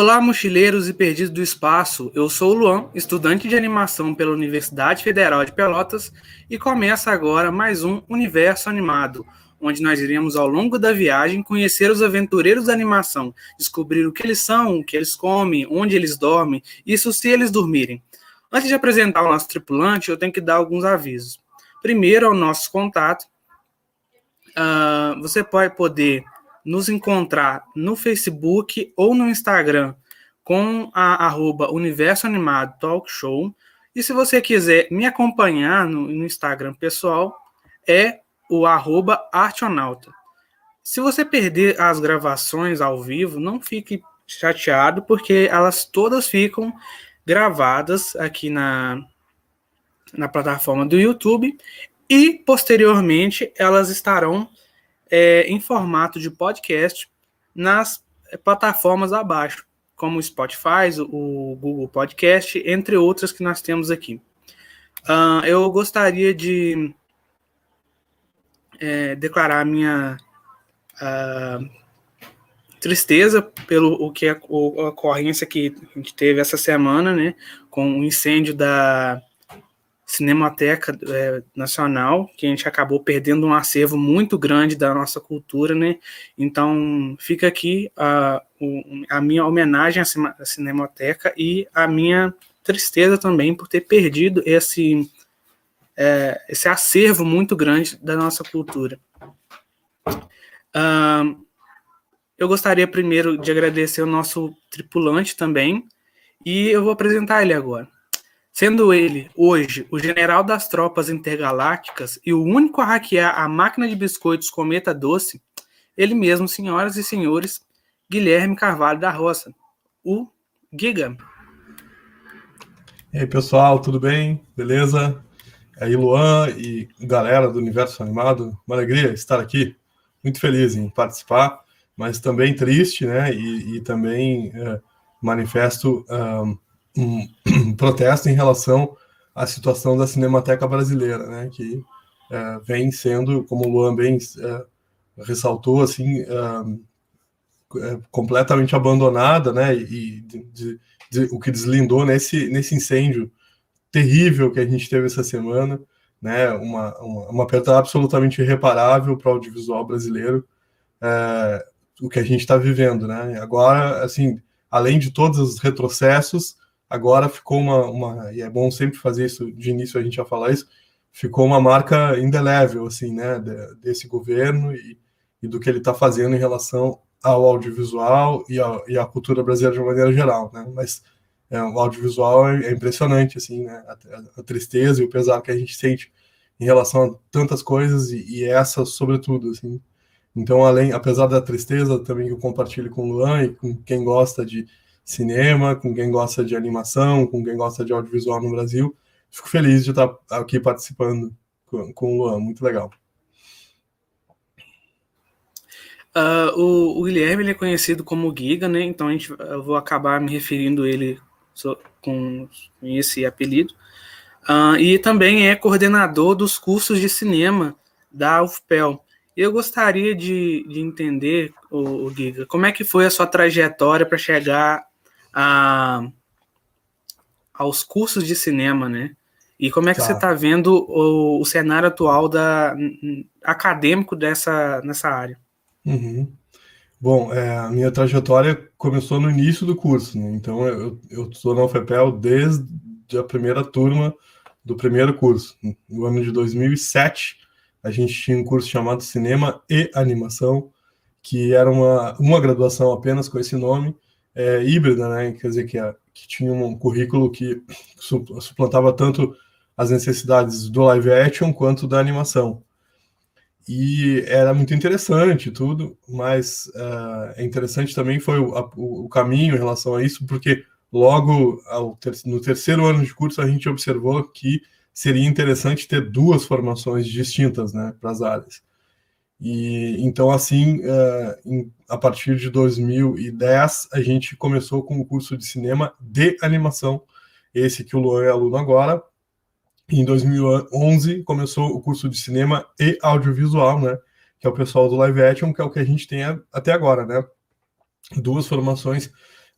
Olá, mochileiros e perdidos do espaço. Eu sou o Luan, estudante de animação pela Universidade Federal de Pelotas, e começa agora mais um Universo Animado, onde nós iremos ao longo da viagem conhecer os aventureiros da animação, descobrir o que eles são, o que eles comem, onde eles dormem, isso se eles dormirem. Antes de apresentar o nosso tripulante, eu tenho que dar alguns avisos. Primeiro, ao nosso contato. Uh, você pode poder nos encontrar no Facebook ou no Instagram com a arroba Universo Animado Talk Show. E se você quiser me acompanhar no, no Instagram pessoal, é o arroba Artionauta. Se você perder as gravações ao vivo, não fique chateado, porque elas todas ficam gravadas aqui na, na plataforma do YouTube e posteriormente elas estarão é, em formato de podcast nas plataformas abaixo, como o Spotify, o Google Podcast, entre outras que nós temos aqui. Uh, eu gostaria de é, declarar minha uh, tristeza pelo o que a, a, ocorrência que a gente teve essa semana, né, com o incêndio da Cinemateca é, Nacional, que a gente acabou perdendo um acervo muito grande da nossa cultura, né? Então fica aqui a, a minha homenagem à Cinemateca e a minha tristeza também por ter perdido esse é, esse acervo muito grande da nossa cultura. Uh, eu gostaria primeiro de agradecer o nosso tripulante também, e eu vou apresentar ele agora. Sendo ele, hoje, o general das tropas intergalácticas e o único a hackear a máquina de biscoitos Cometa Doce, ele mesmo, senhoras e senhores, Guilherme Carvalho da Roça, o Giga. E aí, pessoal, tudo bem? Beleza? aí, Luan e galera do Universo Animado, uma alegria estar aqui, muito feliz em participar, mas também triste, né? E, e também é, manifesto um, um, protesto em relação à situação da Cinemateca Brasileira, né? Que é, vem sendo, como o Luan bem é, ressaltou, assim, é, completamente abandonada, né? E de, de, de, o que deslindou nesse, nesse incêndio terrível que a gente teve essa semana, né? Uma, uma, uma perda absolutamente irreparável para o audiovisual brasileiro, o que a gente está vivendo, né? Agora, assim, além de todos os retrocessos, agora ficou uma, uma e é bom sempre fazer isso de início a gente já falar isso, ficou uma marca indelével, assim, né? De, desse governo e, e do que ele está fazendo em relação ao audiovisual e, a, e à cultura brasileira de uma maneira geral, né? Mas é, o audiovisual é, é, impressionante, assim, né? A, a, tristeza e o pesar que a gente sente em relação a tantas coisas e, e, essa, sobretudo, assim. Então, além, apesar da tristeza, também que eu compartilho com o Luan e com quem gosta de cinema, com quem gosta de animação, com quem gosta de audiovisual no Brasil, fico feliz de estar aqui participando com, com o Luan, muito legal. Uh, o, o, Guilherme ele é conhecido como Giga, né? Então a gente, eu vou acabar me referindo ele com esse apelido. Uh, e também é coordenador dos cursos de cinema da UFPEL. Eu gostaria de, de entender, o, o Giga, como é que foi a sua trajetória para chegar a, aos cursos de cinema, né? E como é que você está vendo o, o, cenário atual da, acadêmico dessa, nessa área? Uhum. Bom, é, a minha trajetória começou no início do curso, né? então eu estou na UFPEL desde a primeira turma do primeiro curso. No ano de 2007, a gente tinha um curso chamado Cinema e Animação, que era uma, uma graduação apenas com esse nome, é, híbrida, né? quer dizer, que, que tinha um currículo que suplantava tanto as necessidades do live action quanto da animação e era muito interessante tudo, mas uh, interessante também foi o, a, o, caminho em relação a isso, porque logo ter, no terceiro ano de curso a gente observou que seria interessante ter duas formações distintas, né, para as áreas. E então assim, uh, em, a partir de 2010 a gente começou com o curso de cinema de animação, esse que o Luan é aluno agora, em 2011 começou o curso de cinema e audiovisual, né? Que é o pessoal do live action, que é o que a gente tem até agora, né? Duas formações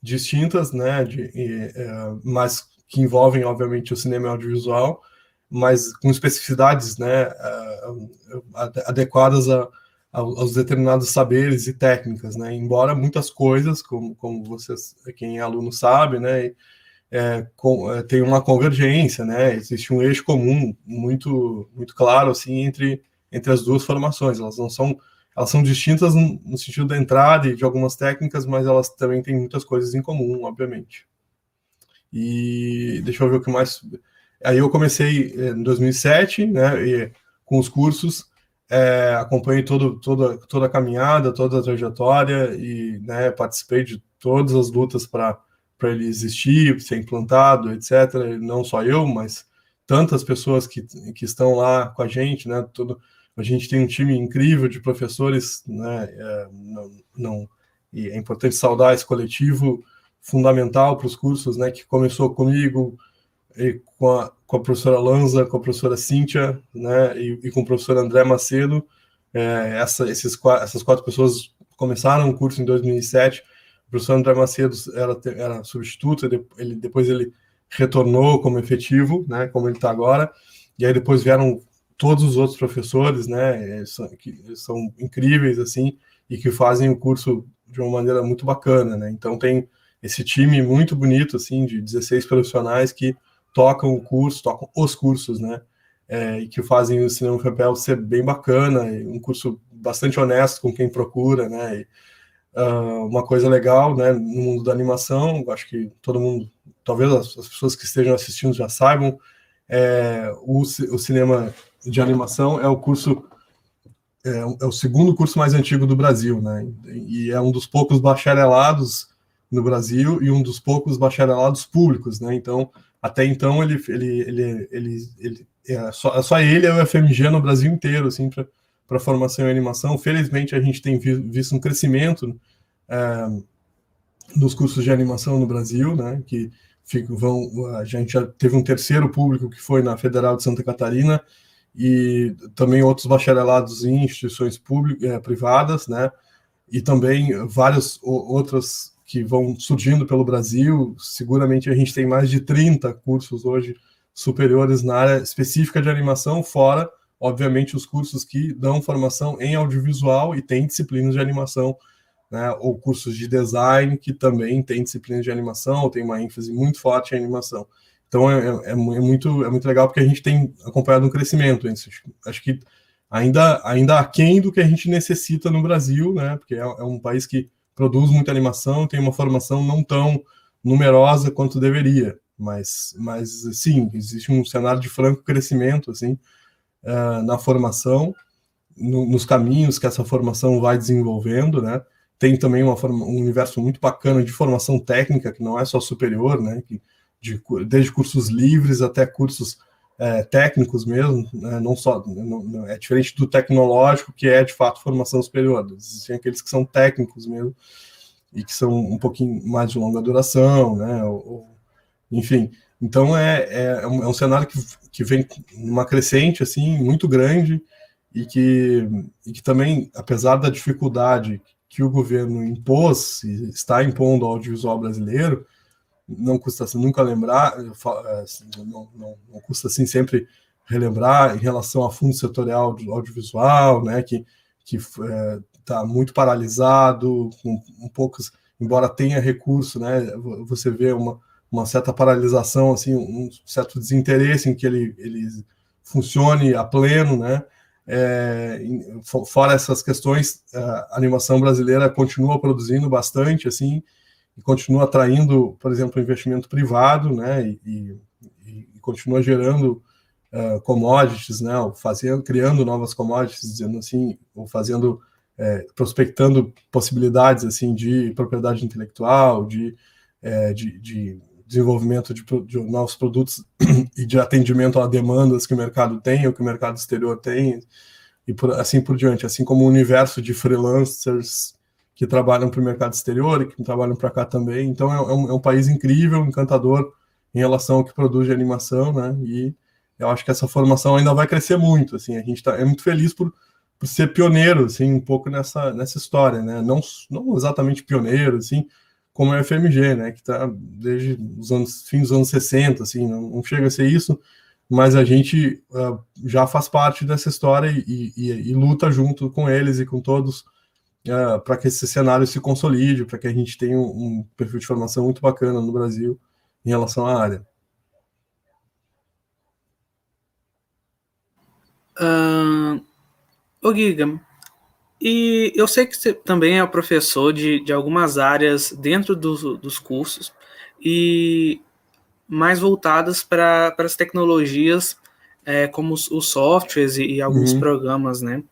distintas, né, de, é, mas que envolvem, obviamente, o cinema e audiovisual, mas com especificidades, né, adequadas a, aos determinados saberes e técnicas, né, embora muitas coisas, como, como vocês, quem é aluno sabe, né, é, com, é, tem uma convergência, né, existe um eixo comum muito, muito claro, assim, entre, entre as duas formações, elas não são elas são distintas no sentido da entrada e de algumas técnicas, mas elas também têm muitas coisas em comum, obviamente. E deixa eu ver o que mais. Aí eu comecei eh, em 2007, né, e, com os cursos, é, acompanhei todo, toda, toda a caminhada, toda a trajetória e né, participei de todas as lutas para ele existir, ser implantado, etc. Não só eu, mas tantas pessoas que, que estão lá com a gente, né, todo, a gente tem um time incrível de professores, né? É, não, não, e é importante saudar esse coletivo fundamental para os cursos, né? Que começou comigo e com a, com a professora Lanza, com a professora Cíntia, né? E, e com o professor André Macedo. É, essa, esses, essas quatro pessoas começaram o curso em 2007. O professor André Macedo era, era substituto, ele, depois ele retornou como efetivo, né? Como ele está agora. E aí depois vieram todos os outros professores, né, são, que são incríveis, assim, e que fazem o curso de uma maneira muito bacana, né, então tem esse time muito bonito, assim, de 16 profissionais que tocam o curso, tocam os cursos, né, é, e que fazem o Cinema Papel ser bem bacana, um curso bastante honesto com quem procura, né, e, uh, uma coisa legal, né, no mundo da animação, acho que todo mundo, talvez as, as pessoas que estejam assistindo já saibam, é, o, o cinema de animação é o curso é, é, o segundo curso mais antigo do Brasil, né? E é um dos poucos bacharelados no Brasil e um dos poucos bacharelados públicos, né? Então, até então ele ele ele ele, ele é só, só ele é o FMG no Brasil inteiro, assim, para formação em animação. Felizmente a gente tem visto um crescimento é, nos cursos de animação no Brasil, né? Que vão a gente já teve um terceiro público que foi na Federal de Santa Catarina e também outros bacharelados em instituições públicas, é, privadas, né? E também várias outras que vão surgindo pelo Brasil. Seguramente a gente tem mais de 30 cursos hoje superiores na área específica de animação, fora, obviamente, os cursos que dão formação em audiovisual e tem disciplinas de animação, né? Ou cursos de design que também tem disciplinas de animação, ou tem uma ênfase muito forte em animação. Então é, é, é, muito, é muito legal porque a gente tem acompanhado um crescimento. Acho que ainda, ainda aquém do que a gente necessita no Brasil, né? Porque é, é um país que produz muita animação, tem uma formação não tão numerosa quanto deveria. Mas, mas sim, existe um cenário de franco crescimento assim uh, na formação, no, nos caminhos que essa formação vai desenvolvendo, né? Tem também uma um universo muito bacana de formação técnica que não é só superior, né? Que, de, desde cursos livres até cursos é, técnicos mesmo, né? não só não, não, é diferente do tecnológico que é de fato formação superior. Existem aqueles que são técnicos mesmo e que são um pouquinho mais de longa duração, né? Ou, ou, enfim, então é, é, é, um, é, cenário que, que vem numa crescente assim muito grande e que, e que também, apesar da dificuldade que o governo impôs e está impondo ao audiovisual brasileiro, não custa assim, nunca lembrar, é, assim, não, não, não, custa assim sempre relembrar em relação a fundo setorial audiovisual, né, que que está é, muito paralisado, com um poucos, embora tenha recurso, né, você vê uma, uma certa paralisação, assim, um certo desinteresse em que ele, ele funcione a pleno, né, é, fora essas questões, a animação brasileira continua produzindo bastante, assim, e continua atraindo, por exemplo, investimento privado, né, e, e, e continua gerando uh, commodities, né, fazendo, criando novas commodities, dizendo assim, ou fazendo, é, prospectando possibilidades assim de propriedade intelectual, de, é, de, de desenvolvimento de, de, novos produtos e de atendimento a demandas que o mercado tem, ou que o mercado exterior tem, e por, assim por diante, assim como o universo de freelancers que trabalham para o mercado exterior e que trabalham para cá também. Então é, é, um, é, um, país incrível, encantador em relação ao que produz de animação, né? E eu acho que essa formação ainda vai crescer muito. Assim, a gente tá, é muito feliz por, por ser pioneiro, assim, um pouco nessa, nessa história, né? Não, não exatamente pioneiro, assim, como a FMG, né, que está desde os anos, fim dos anos 60, assim, não, não chega a ser isso, mas a gente uh, já faz parte dessa história e, e, e, luta junto com eles e com todos uh, para que esse cenário se consolide, para que a gente tenha um, um, perfil de formação muito bacana no Brasil em relação à área. Uh, ô Giga, e eu sei que você também é professor de, de algumas áreas dentro do, dos cursos, e mais voltadas para as tecnologias, é, como os, os, softwares e, e alguns uhum. programas, né?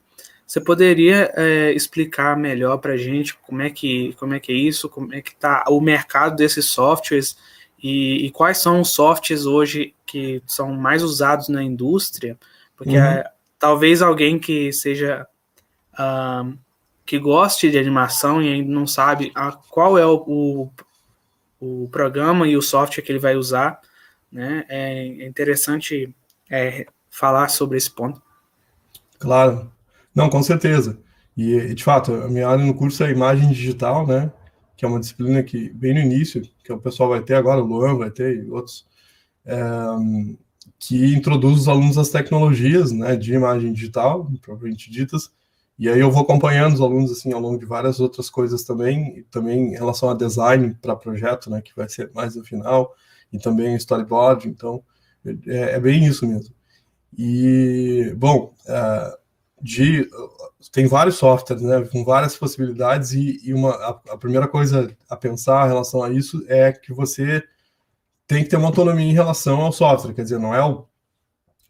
Você poderia é, explicar melhor para a gente como é que como é que é isso, como é que está o mercado desses softwares e, e, quais são os softwares hoje que são mais usados na indústria? Porque uhum. é, talvez alguém que seja que goste de animação e ainda não sabe a, qual é o, o, o programa e o software que ele vai usar, né? É interessante é, falar sobre esse ponto. Claro, não, com certeza. E de fato, a minha área no curso é imagem digital, né? Que é uma disciplina que bem no início, que o pessoal vai ter agora, o Luan vai ter e outros, é, que introduz os alunos às tecnologias, né? De imagem digital, propriamente ditas, e aí eu vou acompanhando os alunos assim ao longo de várias outras coisas também, também em relação a design para projeto, né, que vai ser mais no final, e também storyboard, então é, é bem isso mesmo. E bom, uh, de tem vários softwares, né, com várias possibilidades e, e uma a, a, primeira coisa a pensar em relação a isso é que você tem que ter uma autonomia em relação ao software, quer dizer, não é o,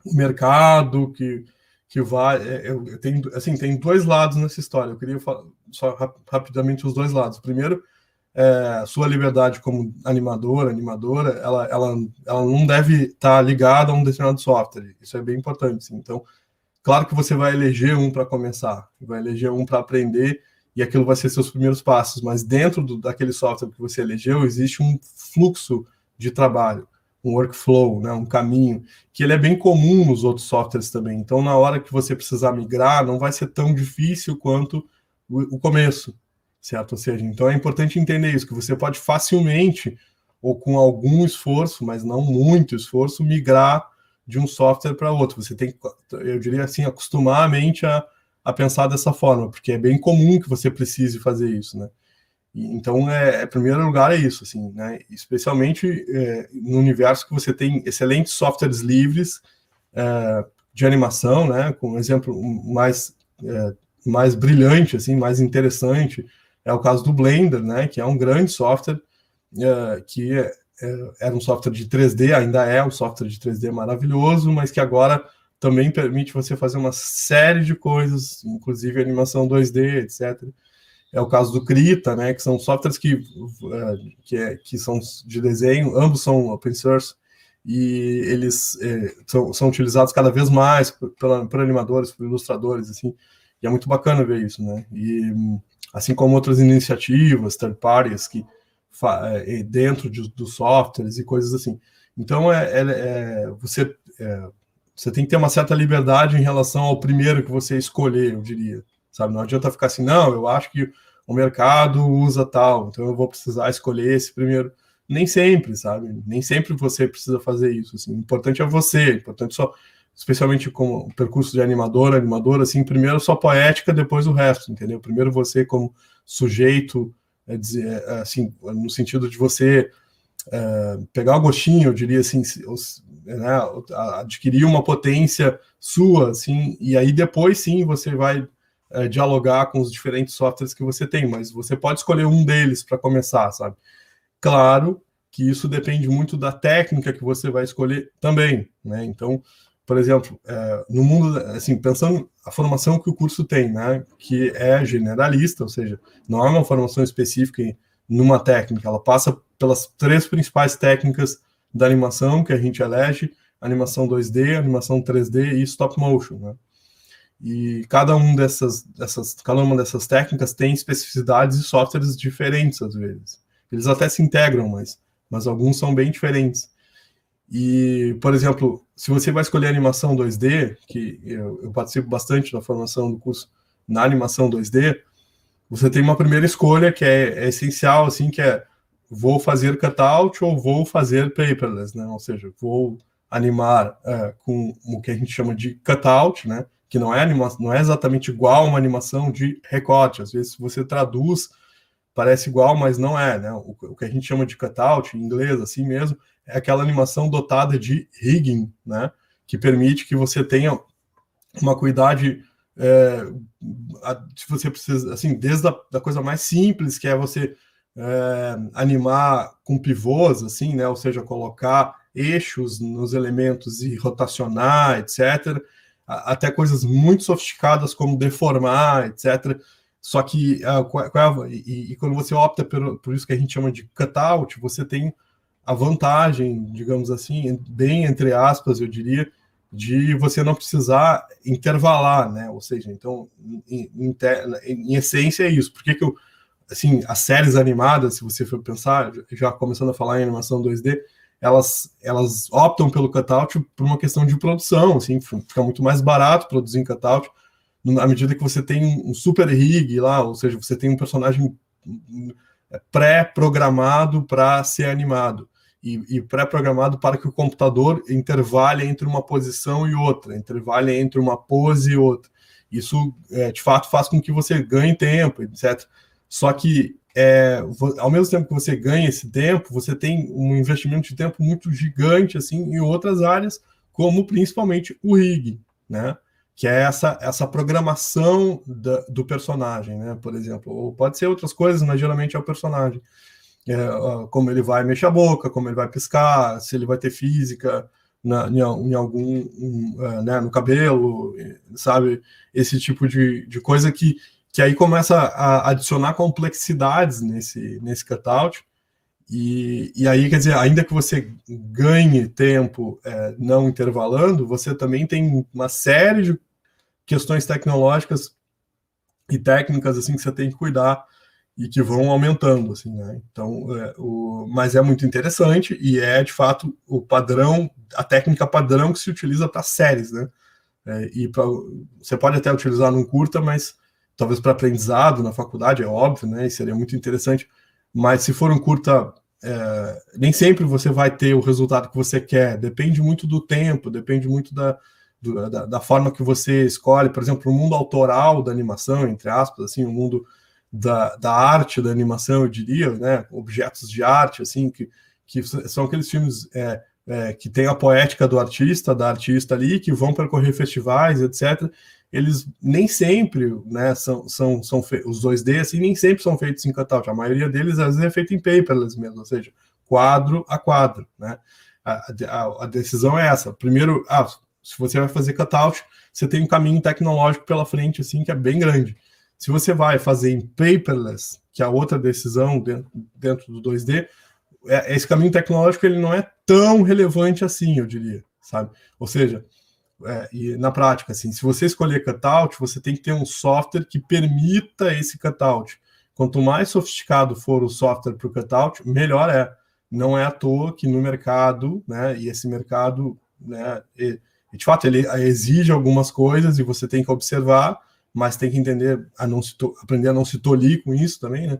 o mercado que que vai. É, eu, eu tenho, assim, tem dois lados nessa história. Eu queria falar só rapidamente os dois lados. Primeiro, é, sua liberdade como animadora, animadora, ela, ela, ela não deve estar ligada a um determinado software. Isso é bem importante. Sim. Então, claro que você vai eleger um para começar, vai eleger um para aprender e aquilo vai ser seus primeiros passos. Mas dentro do, daquele software que você elegeu, existe um fluxo de trabalho um workflow, né, um caminho, que ele é bem comum nos outros softwares também. Então, na hora que você precisar migrar, não vai ser tão difícil quanto o, o começo, certo? Ou seja, então é importante entender isso, que você pode facilmente, ou com algum esforço, mas não muito esforço, migrar de um software para outro. Você tem que, eu diria assim, acostumar a mente a, a pensar dessa forma, porque é bem comum que você precise fazer isso, né? Então, é, é, em primeiro lugar, é isso, assim, né? Especialmente é, no universo que você tem excelentes softwares livres é, de animação, né? Com um exemplo mais, é, mais brilhante, assim, mais interessante, é o caso do Blender, né? Que é um grande software é, que é, era um software de 3D, ainda é um software de 3D maravilhoso, mas que agora também permite você fazer uma série de coisas, inclusive animação 2D, etc é o caso do Krita, né, que são softwares que, é, que, é, que são de desenho, ambos são open source, e eles é, são, são utilizados cada vez mais por, por animadores, por ilustradores, assim, e é muito bacana ver isso, né, e assim como outras iniciativas, third parties, que é, dentro de, dos softwares e coisas assim. Então, é, é, é você, é, você tem que ter uma certa liberdade em relação ao primeiro que você escolher, eu diria, sabe? Não adianta ficar assim, não, eu acho que o mercado usa tal, então eu vou precisar escolher esse primeiro. Nem sempre, sabe? Nem sempre você precisa fazer isso. Assim. O importante é você, importante só, especialmente com o percurso de animador, animadora, assim, primeiro só poética, depois o resto, entendeu? Primeiro você como sujeito, é dizer, é, assim, no sentido de você é, pegar o gostinho, eu diria assim, né, adquirir uma potência sua, assim, e aí depois sim você vai é, dialogar com os diferentes softwares que você tem, mas você pode escolher um deles para começar, sabe? Claro que isso depende muito da técnica que você vai escolher também, né? Então, por exemplo, é, no mundo, assim, pensando a formação que o curso tem, né, que é generalista, ou seja, não é uma formação específica numa técnica, ela passa pelas três principais técnicas da animação que a gente elege, animação 2D, animação 3D e stop motion, né? E cada um dessas, dessas, cada uma dessas técnicas tem especificidades e softwares diferentes às vezes. Eles até se integram, mas, mas alguns são bem diferentes. E, por exemplo, se você vai escolher animação 2D, que eu, eu participo bastante da formação do curso na animação 2D, você tem uma primeira escolha que é, é essencial, assim, que é vou fazer cutout ou vou fazer paperless, né? Ou seja, vou animar é, com o que a gente chama de cutout, né? Que não é animação, não é exatamente igual a uma animação de recorte. Às vezes você traduz parece igual, mas não é, né? O, o, que a gente chama de cutout em inglês, assim mesmo, é aquela animação dotada de rigging, né? Que permite que você tenha uma cuidade é, se você precisa, assim, desde a da coisa mais simples, que é você é, animar com pivôs, assim, né? Ou seja, colocar eixos nos elementos e rotacionar, etc. Até coisas muito sofisticadas como deformar, etc. Só que uh, e, e, quando você opta por, por isso que a gente chama de cutout, você tem a vantagem, digamos assim, bem entre aspas, eu diria, de você não precisar intervalar, né? Ou seja, então, em, em, em essência é isso. Por que, que eu, assim, as séries animadas, se você for pensar, já começando a falar em animação 2D, elas, elas optam pelo cutout por uma questão de produção, assim, fica muito mais barato produzir em cutout, à medida que você tem um super rig lá, ou seja, você tem um personagem pré-programado para ser animado e, e pré-programado para que o computador intervale entre uma posição e outra, intervale entre uma pose e outra. Isso, é, de fato, faz com que você ganhe tempo, etc. Só que, é, ao mesmo tempo que você ganha esse tempo, você tem um investimento de tempo muito gigante assim em outras áreas, como principalmente o rig, né? que é essa, essa programação da, do personagem, né? Por exemplo, ou pode ser outras coisas, mas geralmente é o personagem como ele vai mexer a boca, como ele vai piscar, se ele vai ter física na, em, em, algum, um, uh, né, no cabelo, sabe? Esse tipo de, de coisa que, que aí começa a adicionar complexidades nesse, nesse cutout. E, e aí, quer dizer, ainda que você ganhe tempo é, não intervalando, você também tem uma série de questões tecnológicas e técnicas assim que você tem que cuidar e que vão aumentando, assim, né? Então, é, o, mas é muito interessante e é de fato o padrão, a técnica padrão que se utiliza para séries, né? É, e pra, você pode até utilizar num curta, mas talvez para aprendizado na faculdade é óbvio, né? E seria muito interessante. Mas se for um curta, é, nem sempre você vai ter o resultado que você quer. Depende muito do tempo, depende muito da, do, da, da, forma que você escolhe. Por exemplo, o mundo autoral da animação, entre aspas, assim, o mundo da, da arte, da animação, eu diria, né? Objetos de arte, assim, que, que são aqueles filmes é, é, que tem a poética do artista, da artista ali, que vão percorrer festivais, etc. Eles nem sempre, né, são, são, são os 2D, assim, nem sempre são feitos em cutout. A maioria deles, às vezes, é feito em paperless mesmo, ou seja, quadro a quadro, né? A, a, a decisão é essa. Primeiro, ah, se você vai fazer cutout, você tem um caminho tecnológico pela frente, assim, que é bem grande. Se você vai fazer em paperless, que é a outra decisão dentro, do 2D, é, esse caminho tecnológico ele não é tão relevante assim, eu diria, sabe? Ou seja, é, e na prática, assim, se você escolher cutout, você tem que ter um software que permita esse cutout. Quanto mais sofisticado for o software para o cutout, melhor é. Não é à toa que no mercado, né, e esse mercado, né, e, de fato, ele exige algumas coisas e você tem que observar, mas tem que entender a não se aprender a não se tolir com isso também, né?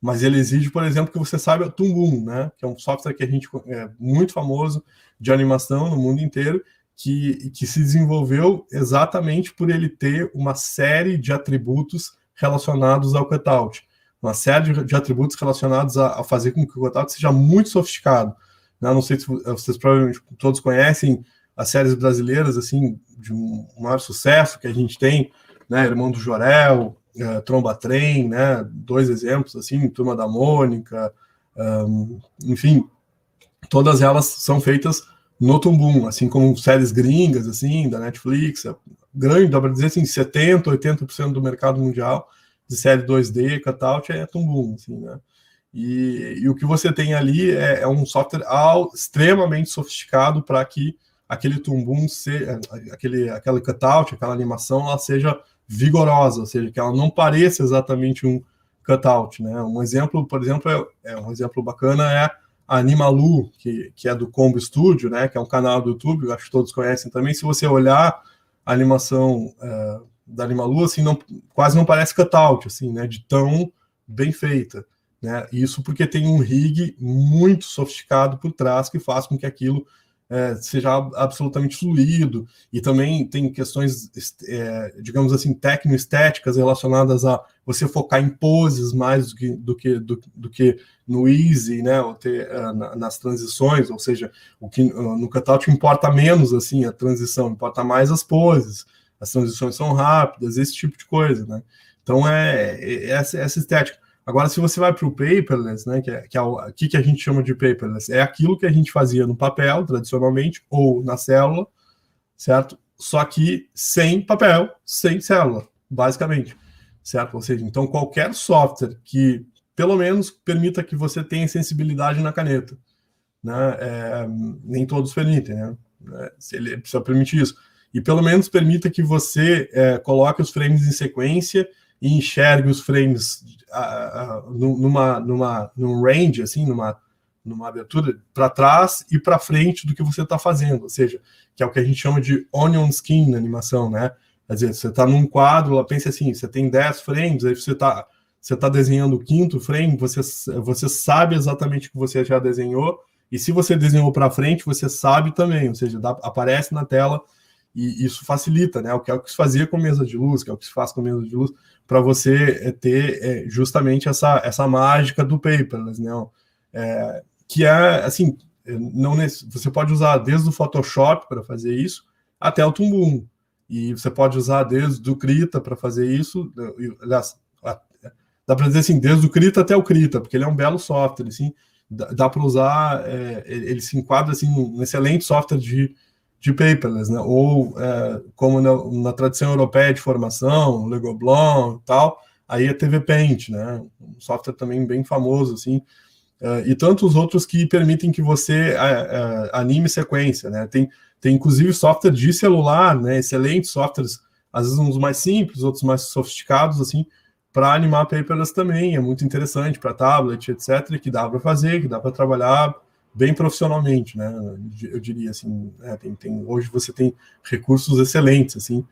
Mas ele exige, por exemplo, que você saiba Tumbum, né? Que é um software que a gente é muito famoso de animação no mundo inteiro, que, que se desenvolveu exatamente por ele ter uma série de atributos relacionados ao cutout. Uma série de, de atributos relacionados a, a, fazer com que o cutout seja muito sofisticado. Né? Não sei se vocês provavelmente todos conhecem as séries brasileiras, assim, de um maior sucesso que a gente tem, né, Irmão do Jorel, uh, Tromba Trem, né, dois exemplos, assim, Turma da Mônica, um, enfim, todas elas são feitas no Tumbum, assim como séries gringas, assim, da Netflix, é grande, dá para dizer assim, 70%, 80% do mercado mundial de série 2D, cutout, é Tumbum, assim, né, e, e, o que você tem ali é, é um software ao, extremamente sofisticado para que aquele tumbum, se, aquele, aquela cutout, aquela animação, ela seja vigorosa, ou seja, que ela não pareça exatamente um cutout, né? Um exemplo, por exemplo, é, é um exemplo bacana é a Animalu, que, que é do Combo Studio, né? Que é um canal do YouTube, acho que todos conhecem também. Se você olhar a animação é, da Animalu, assim, não, quase não parece cutout, assim, né? De tão bem feita. Né? Isso porque tem um rig muito sofisticado por trás que faz com que aquilo é, seja absolutamente fluido. E também tem questões, é, digamos assim, tecno-estéticas relacionadas a você focar em poses mais do que, do que, do, do que no easy, né? Ou ter, uh, nas transições, ou seja, o que uh, no cutout importa menos assim a transição, importa mais as poses. As transições são rápidas, esse tipo de coisa, né? Então é, é essa, essa estética. Agora, se você vai para o paperless, né, que é, que é o que, que a gente chama de paperless, é aquilo que a gente fazia no papel, tradicionalmente, ou na célula, certo? Só que sem papel, sem célula, basicamente, certo? Ou seja, então qualquer software que pelo menos permita que você tenha sensibilidade na caneta, né? É, nem todos permitem, né? É, ele precisa permitir isso. E pelo menos permita que você é, coloque os frames em sequência e enxergue os frames uh, numa, numa, num range, assim, numa, numa abertura para trás e para frente do que você está fazendo, ou seja, que é o que a gente chama de onion skin na animação, né? Quer dizer, você está num quadro, ela pensa assim, você tem 10 frames, aí você está você tá desenhando o quinto frame, você, você sabe exatamente o que você já desenhou, e se você desenhou para frente, você sabe também, ou seja, dá, aparece na tela e isso facilita, né? O que é o que se fazia com mesa de luz, que é o que se faz com mesa de luz, para você eh, ter é, justamente essa, essa mágica do paperless, né? É, que é assim, não você pode usar desde o Photoshop para fazer isso até o Tumbum. E você pode usar desde o Krita para fazer isso. Aliás, dá para dizer assim, desde o Krita até o Krita, porque ele é um belo software, assim, dá, dá para usar, é, ele se enquadra assim, um excelente software de, de paperless, né? Ou é, como na, na, tradição europeia de formação, Lego Blanc e tal, aí é TV Paint, né? Um software também bem famoso, assim. É, e tantos outros que permitem que você é, é, anime sequência, né? Tem, tem inclusive software de celular, né? Excelentes softwares, às vezes uns mais simples, outros mais sofisticados, assim, para animar paperless também. É muito interessante para tablet, etc., que dá para fazer, que dá para trabalhar bem profissionalmente, né? Eu diria assim, né? tem, tem, hoje você tem recursos excelentes, assim,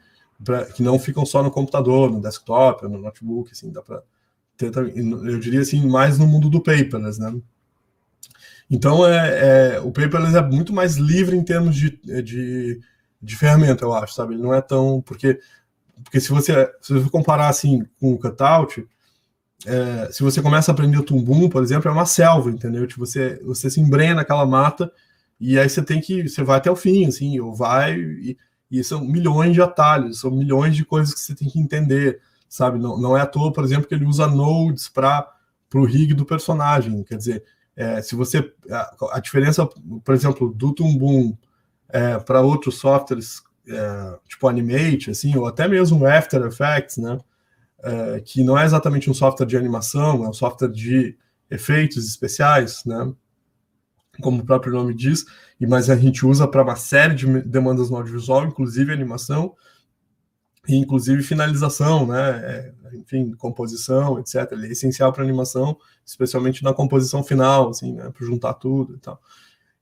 pra, que não ficam só no computador, no desktop, no notebook, assim, dá para ter, eu diria assim, mais no mundo do paperless, né? Então, é, é, o paperless é muito mais livre em termos de, de, de ferramenta, eu acho, sabe? Ele não é tão. Porque, porque se, você, se você comparar assim com o cutout, é, se você começa a aprender o tumbum, por exemplo, é uma selva, entendeu? Tipo, você, você se embrenha naquela mata e aí você tem que, você vai até o fim, assim, ou vai e, e são milhões de atalhos, são milhões de coisas que você tem que entender, sabe? Não, não é à toa, por exemplo, que ele usa nodes para o rig do personagem, quer dizer, é, se você, a, a, diferença, por exemplo, do tumbum é, para outros softwares, é, tipo Animate, assim, ou até mesmo After Effects, né? É, que não é exatamente um software de animação, é um software de efeitos especiais, né? Como o próprio nome diz, e mas a gente usa para uma série de demandas no audiovisual, inclusive animação, e inclusive finalização, né? É, enfim, composição, etc. Ele é essencial para animação, especialmente na composição final, assim, né? Para juntar tudo e tal.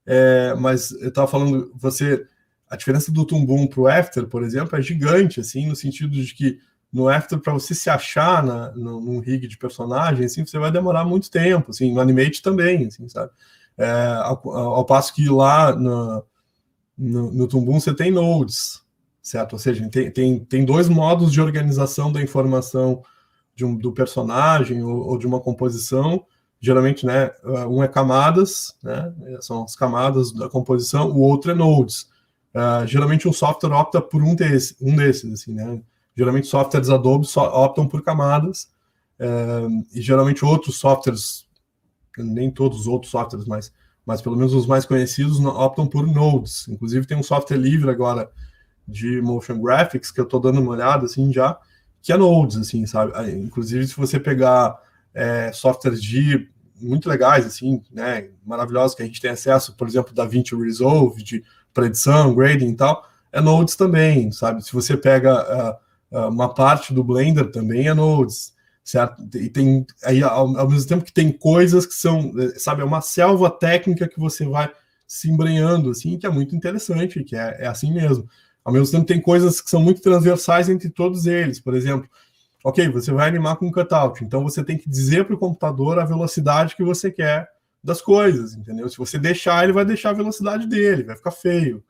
É, mas eu estava falando, você, a diferença do Tumbum para o After, por exemplo, é gigante, assim, no sentido de que no After, para você se achar na, no, num rig de personagem, assim, você vai demorar muito tempo, assim, no Animate também, assim, sabe? É, ao, ao, passo que lá no, no, no Tumbum você tem nodes, certo? Ou seja, tem, tem, tem dois modos de organização da informação de um, do personagem ou, ou, de uma composição, geralmente, né, um é camadas, né, são as camadas da composição, o outro é nodes. Uh, geralmente um software opta por um, desse, um desses, assim, né, Geralmente softwares Adobe só optam por camadas, é, e geralmente outros softwares, nem todos os outros softwares, mas, mas pelo menos os mais conhecidos, optam por nodes. Inclusive tem um software livre agora de motion graphics que eu estou dando uma olhada assim já, que é nodes, assim, sabe? Inclusive se você pegar é, softwares de muito legais, assim, né, maravilhosos que a gente tem acesso, por exemplo, da DaVinci Resolve, de predição, grading e tal, é Nodes também, sabe? Se você pega ah, uma parte do Blender também é Nodes, certo? E tem aí ao, ao, mesmo tempo que tem coisas que são, eh, sabe, é uma selva técnica que você vai se embrenhando, assim, que é muito interessante, que é, é assim mesmo. Ao mesmo tempo tem coisas que são muito transversais entre todos eles, por exemplo, ok, você vai animar com cutout, então você tem que dizer para o computador a velocidade que você quer das coisas, entendeu? Se você deixar, ele vai deixar a velocidade dele, vai ficar feio,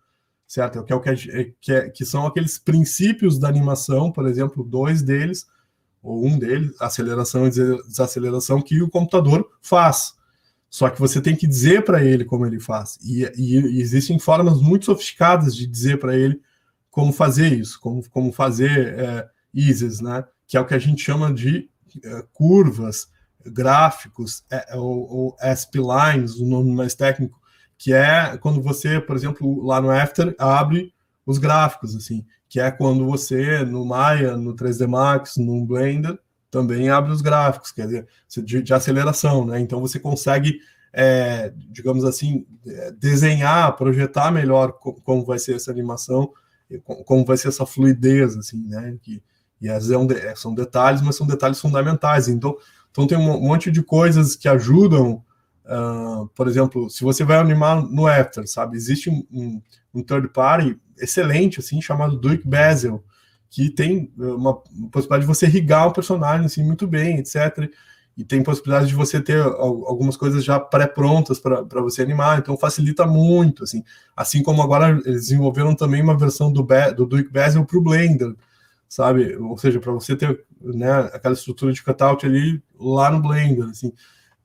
certo? Que, é o que, é, que, é, que são aqueles princípios da animação, por exemplo, dois deles, ou um deles, aceleração e desaceleração, que o computador faz. Só que você tem que dizer para ele como ele faz. E, e, e, existem formas muito sofisticadas de dizer para ele como fazer isso, como, como fazer é, eases, né? Que é o que a gente chama de é, curvas, gráficos, é, ou, ou SP-lines, o nome mais técnico, que é quando você, por exemplo, lá no After, abre os gráficos, assim, que é quando você, no Maya, no 3D Max, no Blender, também abre os gráficos, quer dizer, de, de aceleração, né? Então você consegue, é, digamos assim, é, desenhar, projetar melhor como vai ser essa animação, como vai ser essa fluidez, assim, né? Que, e às vezes é são detalhes, mas são detalhes fundamentais. Então, então tem um monte de coisas que ajudam. Uh, por exemplo, se você vai animar no After, sabe? Existe um, um, um third party excelente, assim, chamado Duke Basil, que tem eh, uma possibilidade de você irrigar o personagem assim, muito bem, etc. E tem possibilidade de você ter algumas coisas já pré-prontas para você animar, então facilita muito, assim. Assim como agora eles desenvolveram também uma versão do, do Duke Basil para o Blender, sabe? Ou seja, para você ter né, aquela estrutura de cutout ali lá no Blender, assim.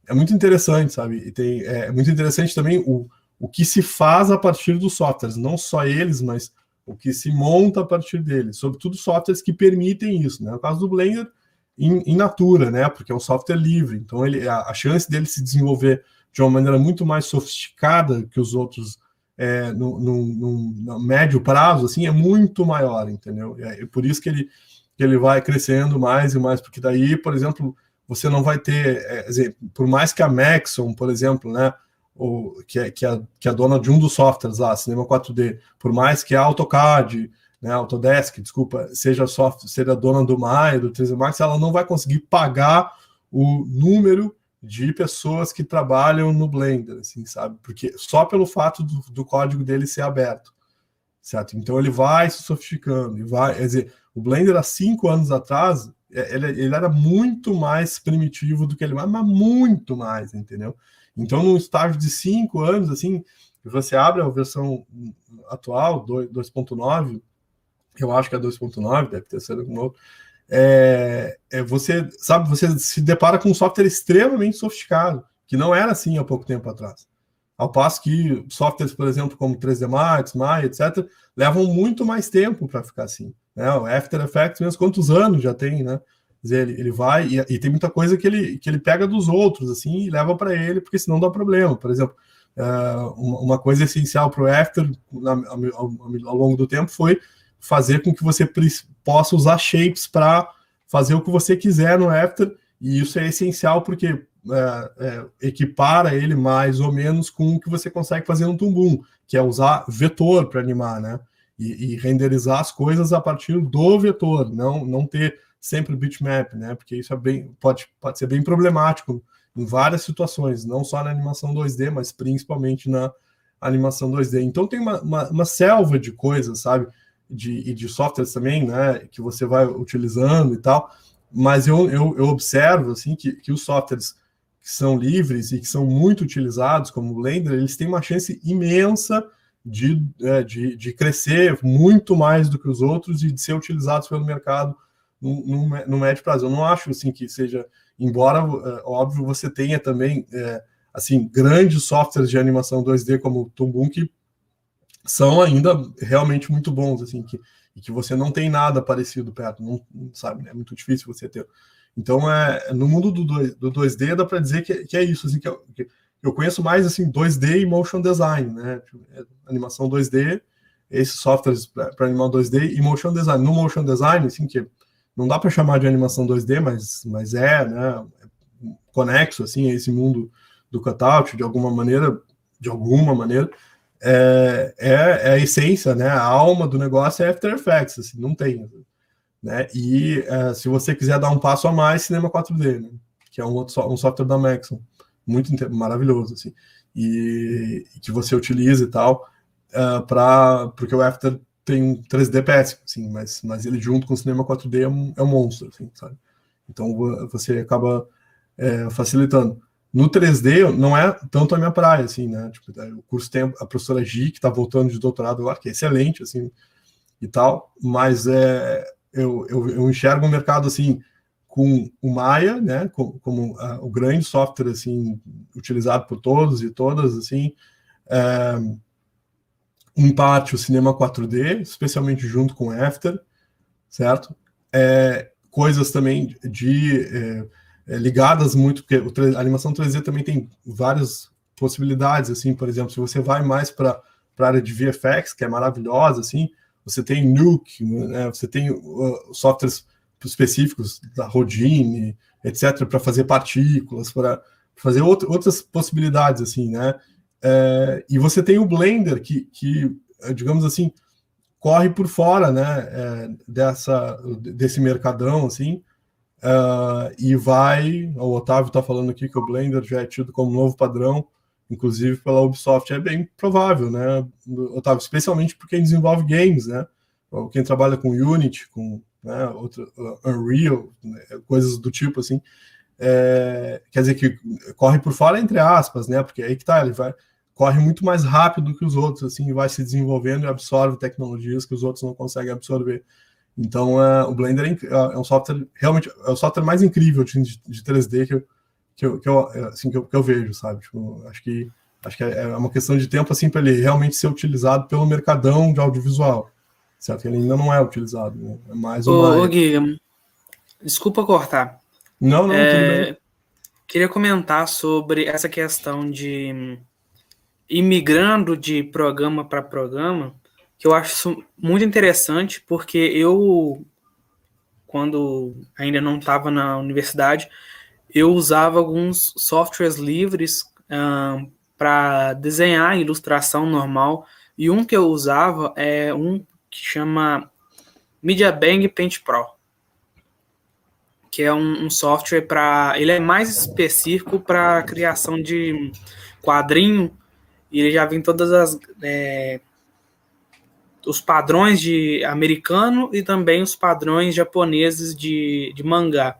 É muito interessante, sabe? E tem, é, é muito interessante também o, o que se faz a partir dos softwares, não só eles, mas o que se monta a partir dele, sobretudo softwares que permitem isso, né? No caso do Blender, in natura, né? Porque é um software livre, então ele, a, a, chance dele se desenvolver de uma maneira muito mais sofisticada que os outros é, no, no, no, no, médio prazo, assim, é muito maior, entendeu? É, é por isso que ele, que ele vai crescendo mais e mais, porque daí, por exemplo, você não vai ter, é, dizer, por mais que a Maxon, por exemplo, né? ou, que, é, que, é, que é dona de um dos softwares lá, Cinema 4D, por mais que a AutoCAD, né, Autodesk, desculpa, seja software, seja dona do Maya, do 3D Max, ela não vai conseguir pagar o número de pessoas que trabalham no Blender, assim, sabe? Porque só pelo fato do, do código dele ser aberto, certo? Então ele vai se sofisticando e vai, quer dizer, o Blender há cinco anos atrás ele, ele era muito mais primitivo do que ele, mas muito mais, entendeu? Então, num estágio de cinco anos, assim, você abre a versão atual, 2.9, eu acho que é 2.9, deve ter sido algum outro, é, é, você, sabe, você se depara com um software extremamente sofisticado, que não era assim há pouco tempo atrás. Ao passo que softwares, por exemplo, como 3D Max, Maya, etc., levam muito mais tempo para ficar assim. Né? O After Effects, mesmo quantos anos já tem, né? dizer, ele, ele vai e, e, tem muita coisa que ele, que ele pega dos outros, assim, e leva para ele, porque senão dá problema. Por exemplo, uh, uma, uma, coisa essencial para o After na, ao, ao, longo do tempo foi fazer com que você possa usar shapes para fazer o que você quiser no After, e isso é essencial porque é, é, equipara ele mais ou menos com o que você consegue fazer no Tumbum, que é usar vetor para animar, né? E, e, renderizar as coisas a partir do vetor, não, não ter sempre o bitmap, né? Porque isso é bem, pode, pode ser bem problemático em várias situações, não só na animação 2D, mas principalmente na animação 2D. Então tem uma, uma, uma selva de coisas, sabe? De, e de softwares também, né? Que você vai utilizando e tal. Mas eu, eu, eu observo assim que, que os softwares que são livres e que são muito utilizados, como o Blender, eles têm uma chance imensa de, é, de, de crescer muito mais do que os outros e de ser utilizados pelo mercado no, no, no médio prazo. Eu não acho assim que seja, embora é, óbvio você tenha também é, assim grandes softwares de animação 2D como o Tumbum que são ainda realmente muito bons assim que e que você não tem nada parecido perto, não, sabe, é muito difícil você ter. Então é no mundo do, 2, do 2D dá para dizer que, que, é isso assim que eu, que eu conheço mais assim 2D e motion design, né? É, animação 2D, esses softwares para animar 2D e motion design. No motion design, assim que não dá para chamar de animação 2D, mas, mas é, né, conexo assim a esse mundo do cutout de alguma maneira, de alguma maneira, é, é, é, a essência, né, a alma do negócio é After Effects, assim, não tem, né? E é, se você quiser dar um passo a mais, Cinema 4D, né, que é um outro um software da Maxon, muito maravilhoso, assim, e, que você utiliza e tal, uh, é, porque o After tem um 3D péssimo, assim, mas, mas ele junto com o cinema 4D é um, é um monstro, assim, sabe? Então você acaba é, facilitando. No 3D não é tanto a minha praia, assim, né? Tipo, o curso tem a professora Gi, que está voltando de doutorado agora, que é excelente, assim, e tal, mas é, eu, eu, eu enxergo um mercado, assim, com o Maya, né, como, como uh, o grande software, assim, utilizado por todos e todas, assim, é, em parte o cinema 4D, especialmente junto com After, certo? É, coisas também de é, ligadas muito, porque a animação 3D também tem várias possibilidades, assim, por exemplo, se você vai mais para a área de VFX, que é maravilhosa, assim, você tem Nuke, né, você tem uh, softwares específicos da Rodine, etc., para fazer partículas, para fazer outro, outras possibilidades, assim, né? É, e você tem o Blender, que, que, digamos assim, corre por fora, né, é, dessa, desse mercadão, assim, é, e vai, o Otávio está falando aqui que o Blender já é tido como novo padrão, inclusive pela Ubisoft, é bem provável, né, Otávio, especialmente por quem desenvolve games, né, quem trabalha com Unity, com né, outro, Unreal, né, coisas do tipo, assim, é, quer dizer que corre por fora entre aspas, né, porque aí que tá, ele vai, corre muito mais rápido que os outros, assim, vai se desenvolvendo e absorve tecnologias que os outros não conseguem absorver. Então, é, o Blender é, é, um software, realmente, é o software mais incrível de, de 3D que eu, que eu, que eu, é, assim, que eu, que eu vejo, sabe? Tipo, acho que, acho que é, é uma questão de tempo, assim, para ele realmente ser utilizado pelo mercadão de audiovisual, certo? Ele ainda não é utilizado, né? é mais uma... Ô, ô Guilherme, desculpa cortar. Não, não, é, Queria comentar sobre essa questão de e migrando de programa para programa, que eu acho isso muito interessante, porque eu, quando ainda não estava na universidade, eu usava alguns softwares livres para desenhar ilustração normal, e um que eu usava é um que chama MediaBang Paint Pro, que é um, um software para. Ele é mais específico para criação de quadrinho e ele já vem todas as é, os padrões de americano e também os padrões japoneses de, de mangá.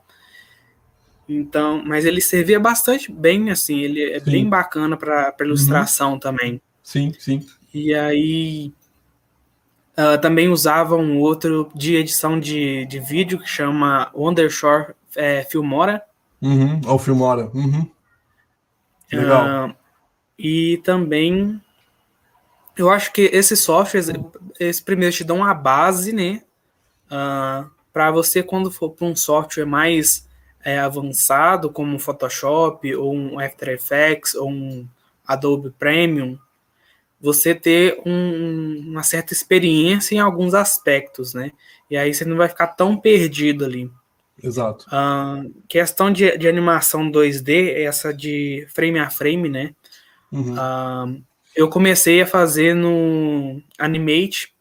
Então, mas ele servia bastante bem, assim, ele é sim. bem bacana para ilustração uhum. também. Sim, sim. E aí uh, também usava um outro de edição de, de vídeo que chama Wondershore é, Filmora. Uhum, ou Filmora. Uhum. Legal. Uh, e também eu acho que esses softwares, eles primeiro te dão a base, né? Uh, ah, para você, quando for para um software mais é, avançado, como um Photoshop, ou um After Effects, ou um Adobe Premium, você ter um, uma certa experiência em alguns aspectos, né? E aí você não vai ficar tão perdido ali. Exato. Uh, questão de, de animação 2D, essa de frame a frame, né? Uhum. Uh, eu comecei a fazer no Animate,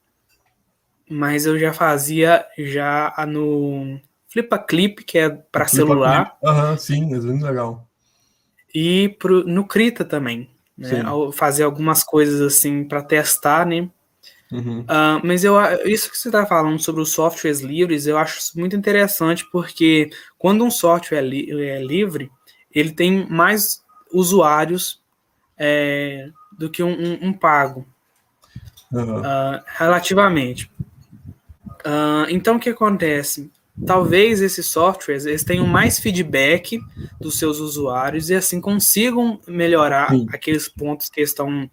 mas eu já fazia já no Flipa Clip, que é para celular. Aham, uhum, sim, é muito legal. E pro, no Krita também. Né? Fazer algumas coisas assim para testar, né? Uhum. Uh, mas eu, isso que você está falando sobre os softwares livres, eu acho muito interessante porque quando um software é, li é livre, ele tem mais usuários é, do que um, um, um pago, uhum. uh, relativamente. Uh, então, o que acontece? Talvez esses softwares eles tenham mais feedback dos seus usuários e assim consigam melhorar Sim. aqueles pontos que estão,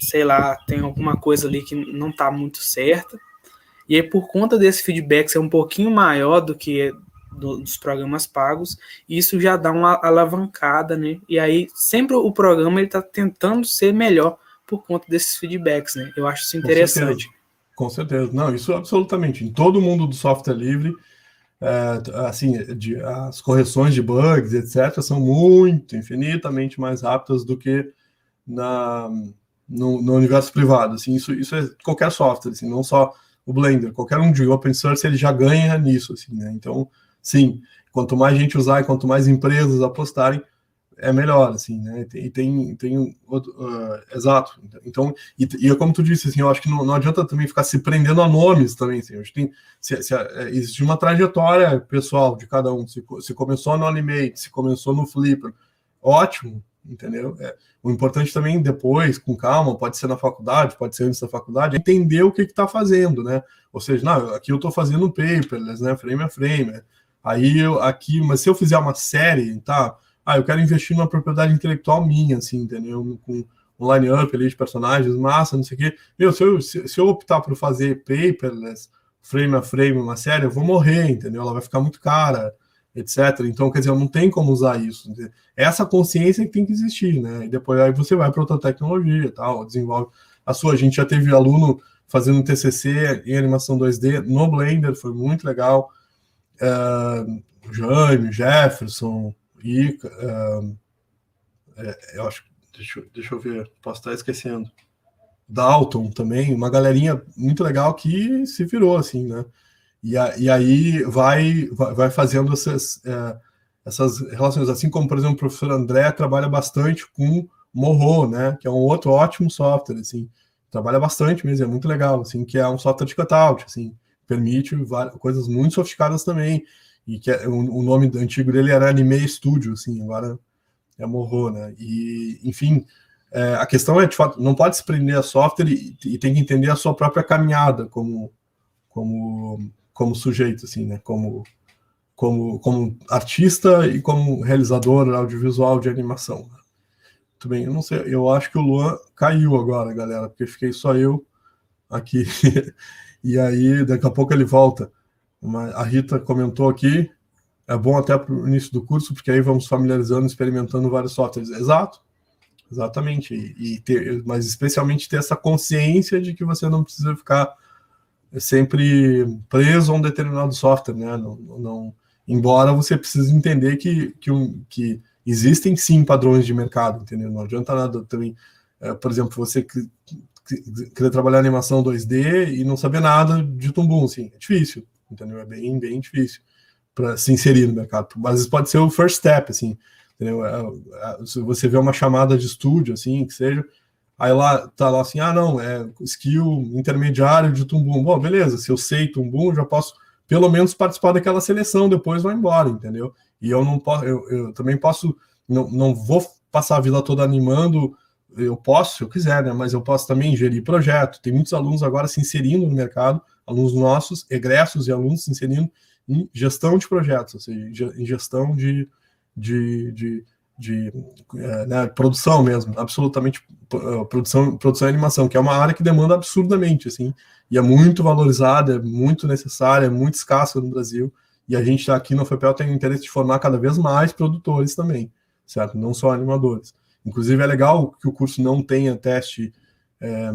sei lá, tem alguma coisa ali que não está muito certa. E aí, por conta desse feedback ser um pouquinho maior do que do, dos programas pagos, isso já dá uma alavancada, né? E aí sempre o programa ele está tentando ser melhor por conta desses feedbacks, né? Eu acho isso interessante. Com certeza. Com certeza. Não, isso absolutamente. Em todo mundo do software livre, é, assim, de, as correções de bugs, etc., são muito, infinitamente mais rápidas do que na, no, no, universo privado. Assim, isso, isso é qualquer software, assim, não só o Blender, qualquer um de open source ele já ganha nisso, assim, né? Então, sim, quanto mais gente usar e quanto mais empresas apostarem, é melhor, assim, né? E tem, tem outro, uh, exato. Então, e, e é como tu disse, assim, eu acho que não, não adianta também ficar se prendendo a nomes também, assim, que tem, se, se, é, existe uma trajetória pessoal de cada um, se, se começou no Animate, se começou no Flipper, ótimo, entendeu? É, o importante também depois, com calma, pode ser na faculdade, pode ser antes da faculdade, é entender o que está fazendo, né? Ou seja, não, aqui eu estou fazendo paperless, né? Frame a frame. Aí eu aqui, mas se eu fizer uma série, tá? Ah, eu quero investir numa propriedade intelectual minha, assim, entendeu? Com um line-up ali de personagens, massa, não sei o quê. Meu, se eu, se, se eu optar por fazer paperless, frame a frame, uma série, eu vou morrer, entendeu? Ela vai ficar muito cara etc. Então, quer dizer, não tem como usar isso. Essa consciência que tem que existir, né? E depois aí você vai para outra tecnologia, tal, desenvolve a sua. A gente já teve aluno fazendo TCC em animação 2D no Blender, foi muito legal. Uh, Jaime, Jefferson, e uh, é, eu acho, deixa, deixa eu ver, posso estar esquecendo. Dalton também, uma galerinha muito legal que se virou assim, né? E, a, e aí vai, vai fazendo essas, é, essas relações, assim como, por exemplo, o professor André trabalha bastante com Morro, né, que é um outro ótimo software, assim, trabalha bastante mesmo, é muito legal, assim, que é um software de cutout, assim, permite coisas muito sofisticadas também, e que é, o, nome antigo dele era Anime Studio, assim, agora é Morro, né, e, enfim, é, a questão é, de fato, não pode se prender a software e, e tem que entender a sua própria caminhada como, como como sujeito, assim, né? Como, como, como artista e como realizador audiovisual de animação. Muito bem, eu não sei, eu acho que o Luan caiu agora, galera, porque fiquei só eu aqui. e aí, daqui a pouco ele volta. A Rita comentou aqui, é bom até para o início do curso, porque aí vamos familiarizando, experimentando vários softwares. Exato, exatamente. E, e ter, mas especialmente ter essa consciência de que você não precisa ficar sempre preso a um determinado software, né? Não, não, embora você precise entender que, que, um, que existem sim padrões de mercado, entendeu? Não adianta nada também, é, por exemplo, você que, que, querer trabalhar animação 2D e não saber nada de tumbum, assim, é difícil, entendeu? É bem, bem difícil para se inserir no mercado. Mas isso pode ser o first step, assim, entendeu? É, é, se você vê uma chamada de estúdio, assim, que seja, Aí lá tá lá assim, ah, não, é skill intermediário de tumbum. Bom, beleza, se eu sei tumbum, já posso pelo menos participar daquela seleção, depois vai embora, entendeu? E eu não posso, eu, eu também posso, não, não vou passar a vida toda animando, eu posso, se eu quiser, né? Mas eu posso também gerir projeto. Tem muitos alunos agora se inserindo no mercado, alunos nossos, egressos e alunos se inserindo em gestão de projetos, ou seja, em gestão de, de, de de é, né, produção mesmo, absolutamente uh, produção, produção e animação, que é uma área que demanda absurdamente, assim, e é muito valorizada, é muito necessária, é muito escassa no Brasil, e a gente aqui no FEPEL tem o interesse de formar cada vez mais produtores também, certo? Não só animadores. Inclusive é legal que o curso não tenha teste é,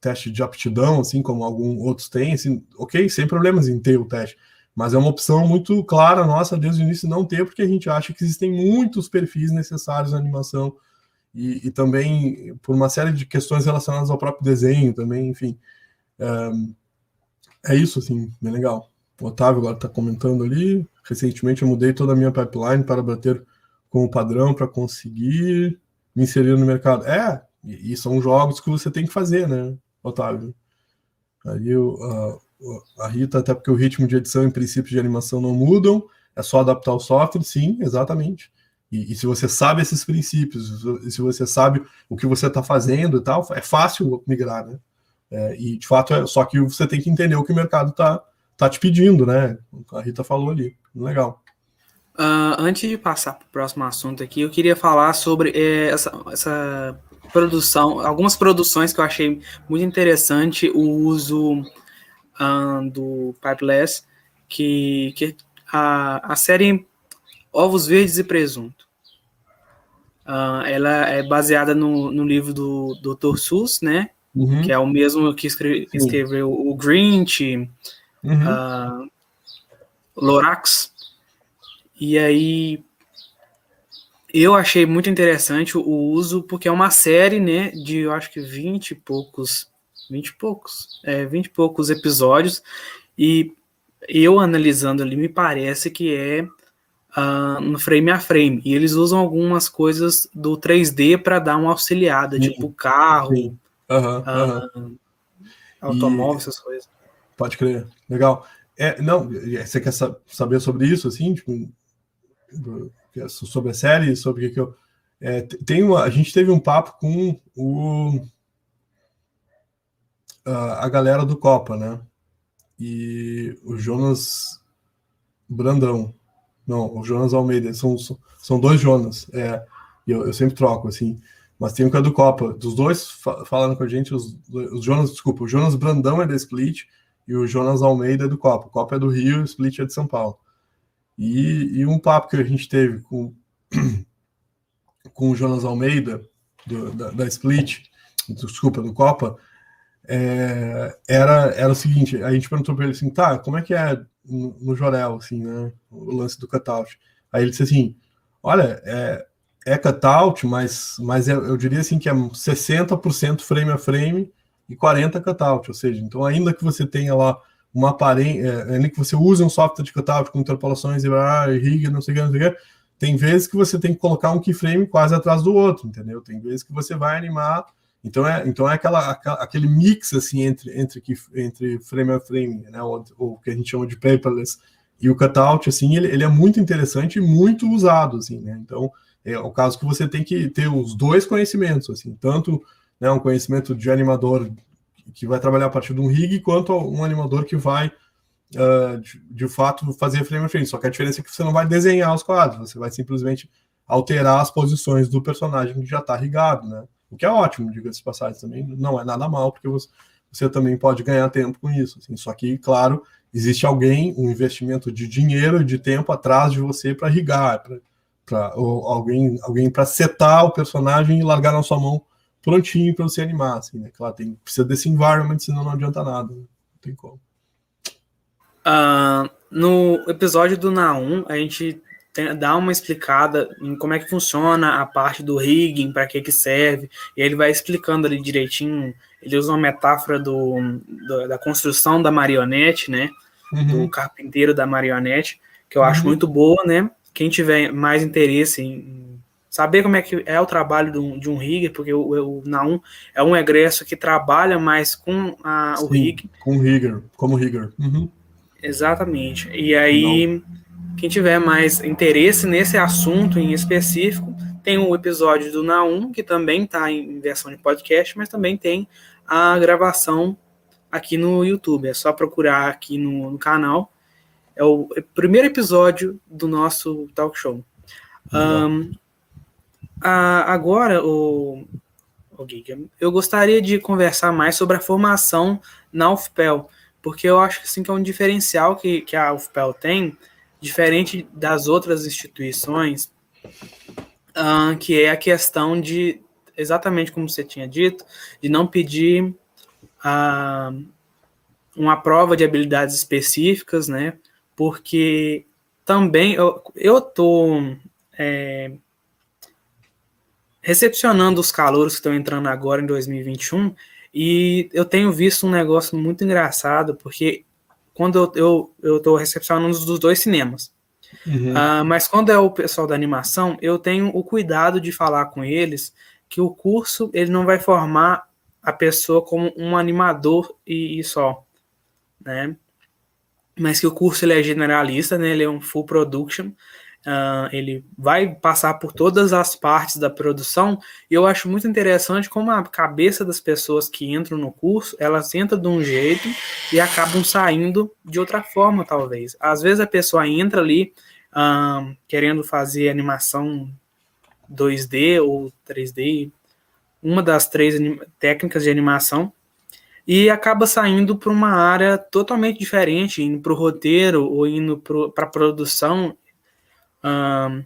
teste de aptidão, assim como alguns outros têm, assim, ok, sem problemas em ter o teste, mas é uma opção muito clara nossa desde o início não ter, porque a gente acha que existem muitos perfis necessários na animação e, e também por uma série de questões relacionadas ao próprio desenho também, enfim. É, é isso, assim, bem legal. O Otávio agora está comentando ali. Recentemente eu mudei toda a minha pipeline para bater com o padrão para conseguir me inserir no mercado. É, e, e, são jogos que você tem que fazer, né, Otávio? Aí a Rita, até porque o ritmo de edição e princípios de animação não mudam, é só adaptar o software, sim, exatamente. E, e se você sabe esses princípios, se você sabe o que você está fazendo e tal, é fácil migrar, né? É, e de fato, é, só que você tem que entender o que o mercado está tá te pedindo, né? A Rita falou ali, legal. Uh, antes de passar para o próximo assunto aqui, eu queria falar sobre é, essa, essa produção, algumas produções que eu achei muito interessante o uso um, do Pipeless, que, que a, a série Ovos Verdes e Presunto. Uh, ela é baseada no, no livro do Dr. Seuss, né? Uhum. Que é o mesmo que escreve, escreveu o Grinch, uhum. uh, Lorax. E aí eu achei muito interessante o uso, porque é uma série, né, de eu acho que 20 e poucos 20 e poucos, é, 20 e poucos episódios, e eu analisando ali, me parece que é uh, no frame a frame. E eles usam algumas coisas do 3D para dar uma auxiliada, Sim. tipo carro, Sim. Uhum, uh, automóvel, e... essas coisas. Pode crer, legal. É, não, você quer saber sobre isso, assim, tipo, sobre a série, sobre o que, eu. É, tem uma, a gente teve um papo com o, a, a galera do Copa, né? E o Jonas Brandão. Não, o Jonas Almeida. São, são dois Jonas. É, eu, eu sempre troco, assim. Mas tem um que é do Copa. Dos dois falando com a gente, os, os Jonas, desculpa, o Jonas Brandão é da Split e o Jonas Almeida é do Copa. O Copa é do Rio, Split é de São Paulo. E, e um papo que a gente teve com, com o Jonas Almeida, do, da, da Split, desculpa, do Copa, é, era, era o seguinte, a gente perguntou para ele assim, tá, como é que é no, no Jorel, assim, né, o lance do cutout? Aí ele disse assim, olha, é, é cutout, mas, mas eu, eu diria assim que é 60% frame a frame e 40% cutout, ou seja, então ainda que você tenha lá uma aparência, é, ainda que você use um software de cutout com interpolações e, ah, rig, não sei o que, não sei o que, tem vezes que você tem que colocar um keyframe quase atrás do outro, entendeu? Tem vezes que você vai animar então é, então é aquela, aquele mix assim entre, entre, entre frame a frame, né, o, o que a gente chama de paperless e o cutout, assim, ele, ele é muito interessante e muito usado, assim, né? Então é o caso que você tem que ter os dois conhecimentos, assim, tanto né, um conhecimento de animador que vai trabalhar a partir de um rig, quanto um animador que vai uh, de, de, fato fazer frame a frame. Só que a diferença é que você não vai desenhar os quadros, você vai simplesmente alterar as posições do personagem que já está rigado, né? O que é ótimo, diga-se passagem também, não é nada mal, porque você, você também pode ganhar tempo com isso. Assim. Só que, claro, existe alguém, um investimento de dinheiro e de tempo atrás de você para irrigar, para alguém, alguém para setar o personagem e largar na sua mão prontinho para você animar. Assim, né? Claro, tem, precisa desse environment, senão não adianta nada. Né? Não tem como. Uh, no episódio do Naum, a gente tem, dá uma explicada em como é que funciona a parte do rigging, para que que serve, e ele vai explicando ali direitinho, ele usa uma metáfora do, do da construção da marionete, né, uhum. do carpinteiro da marionete, que eu uhum. acho muito boa, né, quem tiver mais interesse em saber como é que é o trabalho de um, de um rigger, porque o, o Naum é um egresso que trabalha mais com a, o rig. Com o rigger, como rigger. Uhum. Exatamente. E aí... Não quem tiver mais interesse nesse assunto em específico, tem o episódio do Naum, que também está em versão de podcast, mas também tem a gravação aqui no YouTube. É só procurar aqui no, no canal. É o primeiro episódio do nosso talk show. Um, a, agora, o, o Giga, eu gostaria de conversar mais sobre a formação na UFPEL, porque eu acho assim, que é um diferencial que, que a UFPEL tem diferente das outras instituições, uh, que é a questão de, exatamente como você tinha dito, de não pedir uh, uma prova de habilidades específicas, né? Porque também eu estou é, recepcionando os calouros que estão entrando agora em 2021 e eu tenho visto um negócio muito engraçado, porque quando eu, eu, eu tô recepcionando dos dois cinemas. Uhum. Uh, mas quando é o pessoal da animação, eu tenho o cuidado de falar com eles que o curso ele não vai formar a pessoa como um animador e, e só, né? Mas que o curso ele é generalista, né? Ele é um full production Uh, ele vai passar por todas as partes da produção e eu acho muito interessante como a cabeça das pessoas que entram no curso elas entram de um jeito e acabam saindo de outra forma talvez. Às vezes a pessoa entra ali uh, querendo fazer animação 2D ou 3D uma das três técnicas de animação e acaba saindo para uma área totalmente diferente, indo para o roteiro ou indo para a produção um,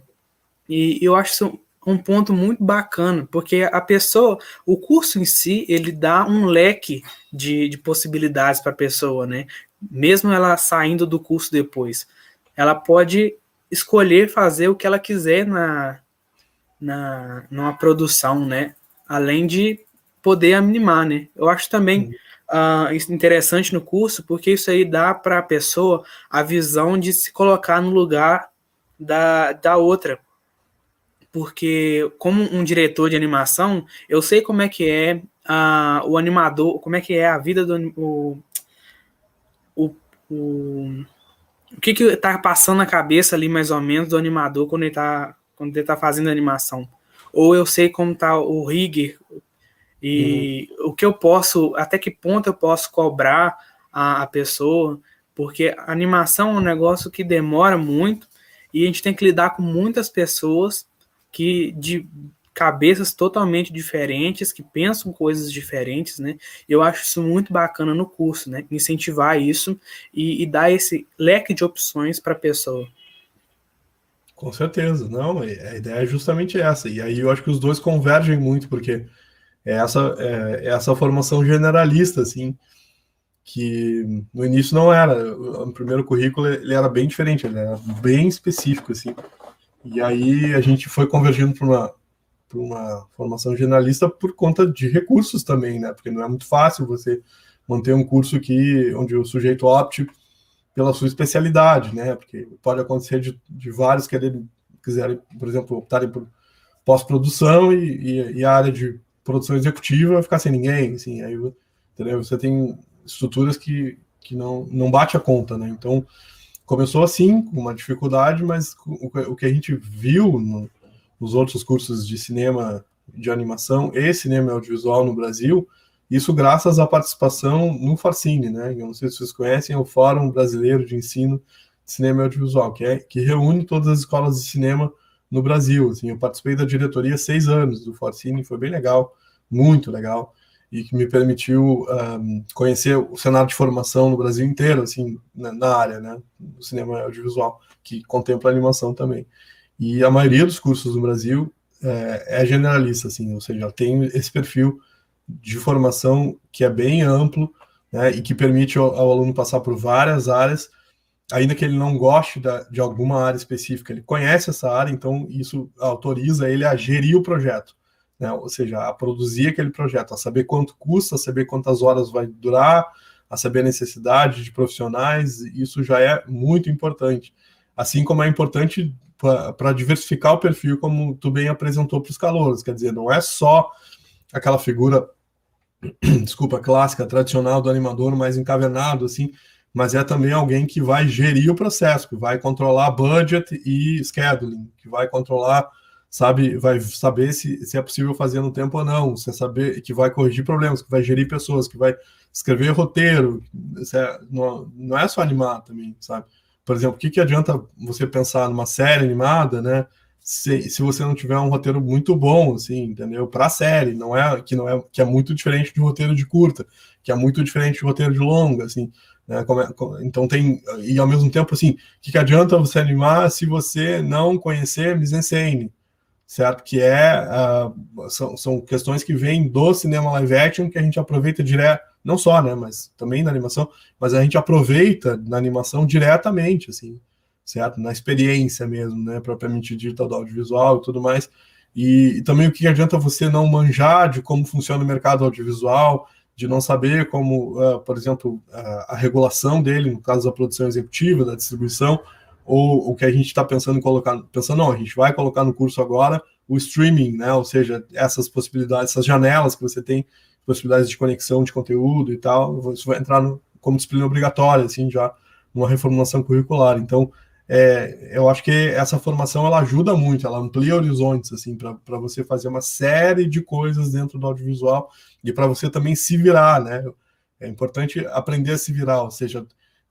e eu acho isso um ponto muito bacana, porque a pessoa, o curso em si, ele dá um leque de, de possibilidades para a pessoa, né? Mesmo ela saindo do curso depois. Ela pode escolher fazer o que ela quiser na, na numa produção, né? Além de poder animar, né? Eu acho também uh, interessante no curso, porque isso aí dá para a pessoa a visão de se colocar no lugar da, da outra. Porque, como um diretor de animação, eu sei como é que é uh, o animador, como é que é a vida do o, o, o, o que que tá passando na cabeça ali, mais ou menos, do animador quando ele tá, quando ele tá fazendo animação. Ou eu sei como tá o rigger e uhum. o que eu posso, até que ponto eu posso cobrar a, a pessoa, porque a animação é um negócio que demora muito e a gente tem que lidar com muitas pessoas que de cabeças totalmente diferentes, que pensam coisas diferentes, né? Eu acho isso muito bacana no curso, né? Incentivar isso e, e dar esse leque de opções para a pessoa. Com certeza, não, a ideia é justamente essa. E aí eu acho que os dois convergem muito, porque é essa, é, é essa formação generalista, assim, que no início não era. O primeiro currículo ele era bem diferente, ele era bem específico, assim. E aí a gente foi convergindo para uma, uma formação generalista por conta de recursos também, né? Porque não é muito fácil você manter um curso que onde o sujeito opte pela sua especialidade, né? Porque pode acontecer de, de vários quererem quiserem, por exemplo, optarem por pós-produção e, e, e, a área de produção executiva ficar sem ninguém, assim, aí entendeu? você tem estruturas que, que não, não bate a conta, né? Então começou assim, com uma dificuldade, mas o, que a gente viu no, nos outros cursos de cinema, de animação e cinema audiovisual no Brasil, isso graças à participação no Farcine, né? Eu não sei se vocês conhecem, é o Fórum Brasileiro de Ensino de Cinema e Audiovisual, que, é, que reúne todas as escolas de cinema no Brasil. Assim, eu participei da diretoria seis anos do Farcine, foi bem legal, muito legal, e que me permitiu um, conhecer o cenário de formação no Brasil inteiro, assim, na, na área, né? Do cinema audiovisual, que contempla animação também. E a maioria dos cursos no Brasil é, é generalista, assim, ou seja, tem esse perfil de formação que é bem amplo né, e que permite ao, ao, aluno passar por várias áreas, ainda que ele não goste da, de alguma área específica, ele conhece essa área, então isso autoriza ele a gerir o projeto, né, ou seja, a produzir aquele projeto, a saber quanto custa, a saber quantas horas vai durar, a saber a necessidade de profissionais, isso já é muito importante. Assim como é importante para diversificar o perfil, como tu bem apresentou para os calouros. Quer dizer, não é só aquela figura, desculpa, clássica, tradicional do animador mais encavernado, assim, mas é também alguém que vai gerir o processo, que vai controlar budget e scheduling, que vai controlar, sabe, vai saber se, se é possível fazer no tempo ou não, você saber que vai corrigir problemas, que vai gerir pessoas, que vai escrever roteiro, é, não, não é só animar também, sabe? Por exemplo, o que, que adianta você pensar numa série animada, né? Se, se você não tiver um roteiro muito bom, assim, entendeu? Para série, não é que não é que é muito diferente de roteiro de curta, que é muito diferente de roteiro de longa, assim. Né? É, então tem e ao mesmo tempo assim, o que, que adianta você animar se você não conhecer mise-en-scène, certo? Que é uh, são, são questões que vêm do cinema live action que a gente aproveita direto, não só, né, mas também na animação, mas a gente aproveita na animação diretamente, assim, certo? Na experiência mesmo, né, propriamente dita do audiovisual e tudo mais. E, e também o que adianta você não manjar de como funciona o mercado audiovisual, de não saber como, uh, por exemplo, a, a regulação dele, no caso da produção executiva, da distribuição, ou o que a gente está pensando em colocar, pensando, não, a gente vai colocar no curso agora o streaming, né? Ou seja, essas possibilidades, essas janelas que você tem, possibilidades de conexão de conteúdo e tal, isso vai entrar no, como disciplina obrigatória, assim, já numa reformulação curricular. Então, é, eu acho que essa formação ela ajuda muito, ela amplia horizontes, assim, para você fazer uma série de coisas dentro do audiovisual e para você também se virar, né? É importante aprender a se virar, ou seja,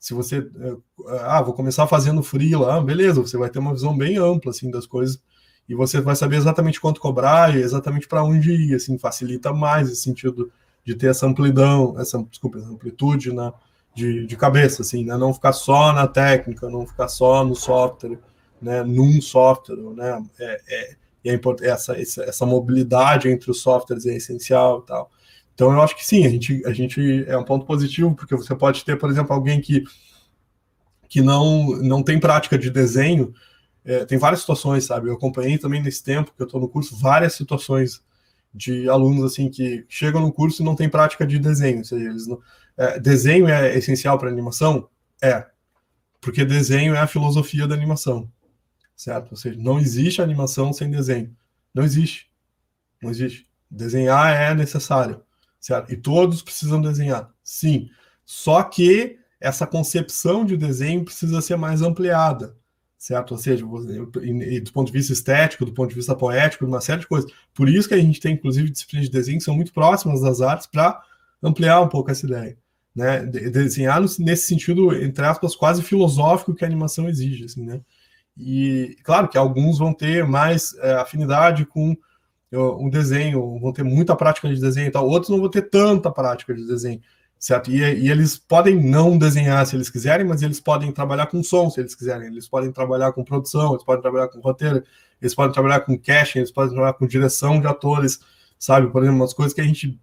se você eh, ah vou começar fazendo freela, ah, beleza, você vai ter uma visão bem ampla assim das coisas e você vai saber exatamente quanto cobrar e exatamente para onde ir, assim facilita mais esse sentido de ter essa amplidão, essa desculpa, essa amplitude na de, de cabeça, assim, né? Não ficar só na técnica, não ficar só no software, né? Num software, né? É, é, é essa, essa mobilidade entre os softwares é essencial e tal. Então eu acho que sim, a gente, a gente é um ponto positivo, porque você pode ter, por exemplo, alguém que, que não, não tem prática de desenho, é, tem várias situações, sabe? Eu acompanhei também nesse tempo que eu estou no curso várias situações de alunos assim que chegam no curso e não tem prática de desenho, ou seja, eles não, é, desenho é essencial para animação? É, porque desenho é a filosofia da animação. certo? Ou seja, não existe animação sem desenho. Não existe. Não existe. Desenhar é necessário, certo? E todos precisam desenhar, sim. Só que essa concepção de desenho precisa ser mais ampliada, certo? Ou seja, do ponto de vista estético, do ponto de vista poético, uma série de coisas. Por isso que a gente tem, inclusive, disciplinas de desenho que são muito próximas das artes para ampliar um pouco essa ideia. Né? Desenhar nesse sentido, entre aspas, quase filosófico que a animação exige, assim, né? E claro que alguns vão ter mais é, afinidade com um desenho, vão ter muita prática de desenho e tal, outros não vão ter tanta prática de desenho, certo? E, e, eles podem não desenhar se eles quiserem, mas eles podem trabalhar com som se eles quiserem, eles podem trabalhar com produção, eles podem trabalhar com roteiro, eles podem trabalhar com casting, eles podem trabalhar com direção de atores, sabe? Por exemplo, umas coisas que a gente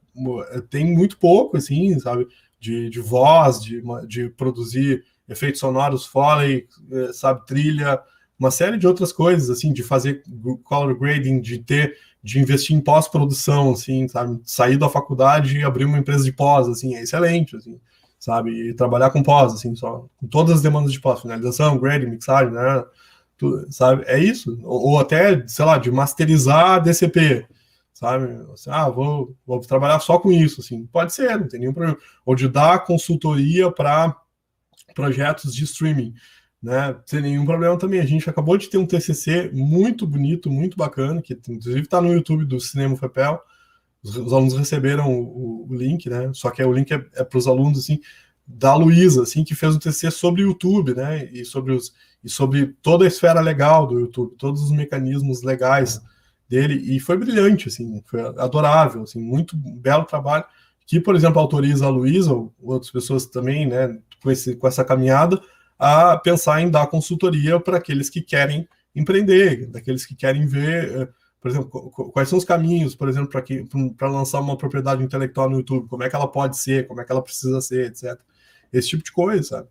tem muito pouco, assim, sabe? De, de voz, de, de produzir efeitos sonoros, foley, eh, sabe? Trilha, uma série de outras coisas, assim, de fazer color grading, de ter de investir em pós-produção, assim, sabe? Sair da faculdade e abrir uma empresa de pós, assim, é excelente, assim, sabe? E trabalhar com pós, assim, só com todas as demandas de pós, finalização, grading, mixagem, né? Sabe? É isso. Ou, ou, até, sei lá, de masterizar DCP, sabe? Assim, ah, vou, vou trabalhar só com isso, assim. Pode ser, não tem nenhum problema. Ou de dar consultoria para projetos de streaming né? Sem nenhum problema também. A gente acabou de ter um TCC muito bonito, muito bacana, que inclusive está no YouTube do Cinema Fepel. Os, os alunos receberam o, o, link, né? Só que o link é, é para os alunos assim da Luísa, assim, que fez um TCC sobre o YouTube, né? E sobre os e sobre toda a esfera legal do YouTube, todos os mecanismos legais dele e foi brilhante, assim, foi adorável, assim, muito belo trabalho que, por exemplo, autoriza a Luísa ou outras pessoas também, né? Com, esse, com essa caminhada a pensar em dar consultoria para aqueles que querem empreender, daqueles que querem ver, eh, por exemplo, quais são os caminhos, por exemplo, para lançar uma propriedade intelectual no YouTube, como é que ela pode ser, como é que ela precisa ser, etc. Esse tipo de coisa, sabe?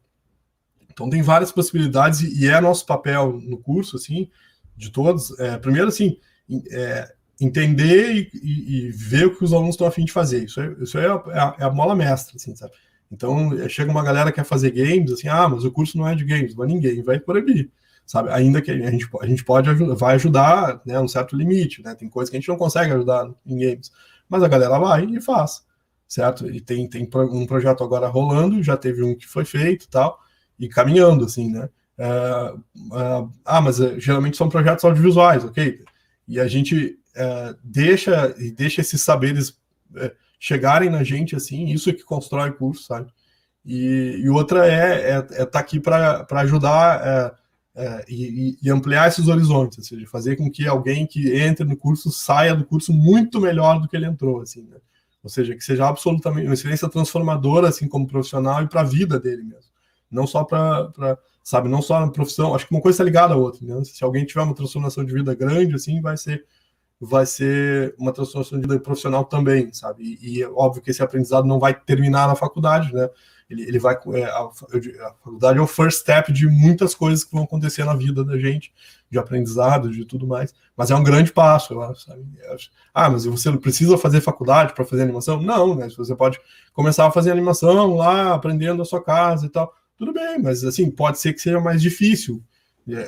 Então tem várias possibilidades e é nosso papel no curso, assim, de todos. É, primeiro, assim, é, entender e, e, e, ver o que os alunos estão afim de fazer. Isso, é, isso é, a, é a mola mestra, assim, sabe? Então, chega uma galera que quer fazer games, assim, ah, mas o curso não é de games, mas ninguém vai proibir, sabe? Ainda que a gente, a gente pode ajudar, vai ajudar, né, um certo limite, né? Tem coisas que a gente não consegue ajudar em games, mas a galera vai e faz, certo? E tem, tem um projeto agora rolando, já teve um que foi feito tal, e caminhando, assim, né? Uh, uh, ah, mas geralmente são projetos audiovisuais, ok? E a gente deixa, deixa esses saberes chegarem na gente assim, isso é que constrói o curso, sabe? E, e outra é estar é, é tá aqui para ajudar é, é, e, e, ampliar esses horizontes, ou seja, fazer com que alguém que entre no curso saia do curso muito melhor do que ele entrou, assim, né? Ou seja, que seja absolutamente uma experiência transformadora, assim, como profissional e para a vida dele mesmo. Não só para, sabe, não só na profissão, acho que uma coisa está ligada à outra, né? Se alguém tiver uma transformação de vida grande, assim, vai ser vai ser uma transformação de vida profissional também, sabe? E, e, é óbvio que esse aprendizado não vai terminar na faculdade, né? Ele, ele vai. É, a, a, faculdade é o first step de muitas coisas que vão acontecer na vida da gente, de aprendizado, de tudo mais. Mas é um grande passo, eu acho, sabe? Eu acho, ah, mas você precisa fazer faculdade para fazer animação? Não, né? Você pode começar a fazer animação lá, aprendendo na sua casa e tal. Tudo bem, mas assim, pode ser que seja mais difícil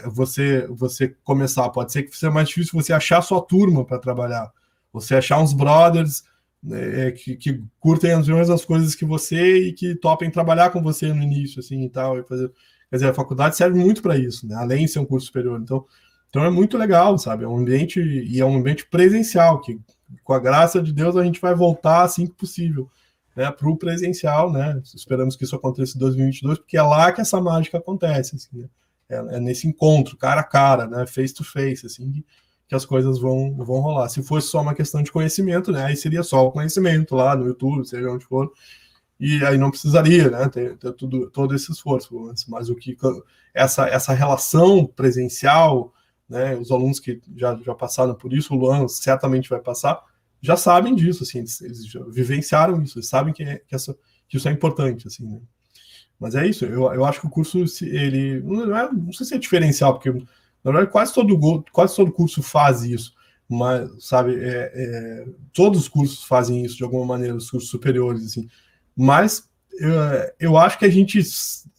você você começar. Pode ser que seja mais difícil você achar sua turma para trabalhar. Você achar uns brothers né, que, que, curtem as mesmas coisas que você e que topem trabalhar com você no início, assim, e tal. E fazer... Quer dizer, a faculdade serve muito para isso, né? Além de ser um curso superior. Então, então é muito legal, sabe? É um ambiente e é um ambiente presencial que, com a graça de Deus, a gente vai voltar assim que possível. Né, para o presencial, né? Esperamos que isso aconteça em 2022, porque é lá que essa mágica acontece. Assim, né? É, é, nesse encontro, cara a cara, né, face to face, assim, que as coisas vão, vão rolar. Se fosse só uma questão de conhecimento, né, aí seria só o conhecimento lá no YouTube, seja onde for, e aí não precisaria, né, ter, ter tudo, todo esse esforço. Mas o que essa, essa relação presencial, né, os alunos que já, já passaram por isso, o Luan certamente vai passar, já sabem disso, assim, eles, eles vivenciaram isso, eles sabem que, é, que, essa, que isso é importante, assim, né. Mas é isso, eu, eu acho que o curso, ele. Não, é, não sei se é diferencial, porque na verdade quase todo, quase todo curso faz isso. Mas, sabe, é, é, todos os cursos fazem isso de alguma maneira, os cursos superiores, assim. Mas eu, eu acho que a gente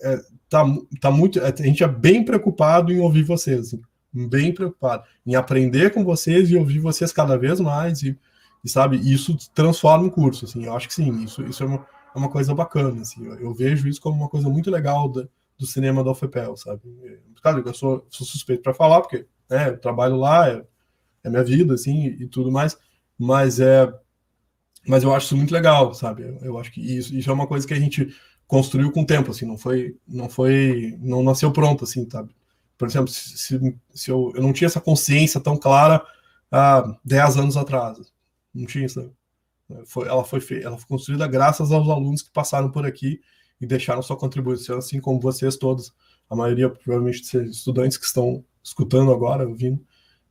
é, tá, tá muito. A gente é bem preocupado em ouvir vocês. Assim. bem preocupado em aprender com vocês e ouvir vocês cada vez mais e, e sabe, isso transforma o curso, assim, eu acho que sim, isso, isso é, uma, é uma coisa bacana, assim, eu, eu, vejo isso como uma coisa muito legal da, do cinema da UFPEL, sabe, claro, eu sou, sou suspeito para falar, porque, né, eu trabalho lá, é, é minha vida, assim, e, e tudo mais, mas é, mas eu acho isso muito legal, sabe, eu, eu acho que isso, isso é uma coisa que a gente construiu com o tempo, assim, não foi, não foi, não nasceu pronto, assim, sabe? Por exemplo, se, se eu, eu não tinha essa consciência tão clara há 10 anos atrás, não tinha isso, foi, ela, foi ela foi construída graças aos alunos que passaram por aqui e deixaram sua contribuição, assim como vocês todos, a maioria provavelmente estudantes que estão escutando agora, ouvindo,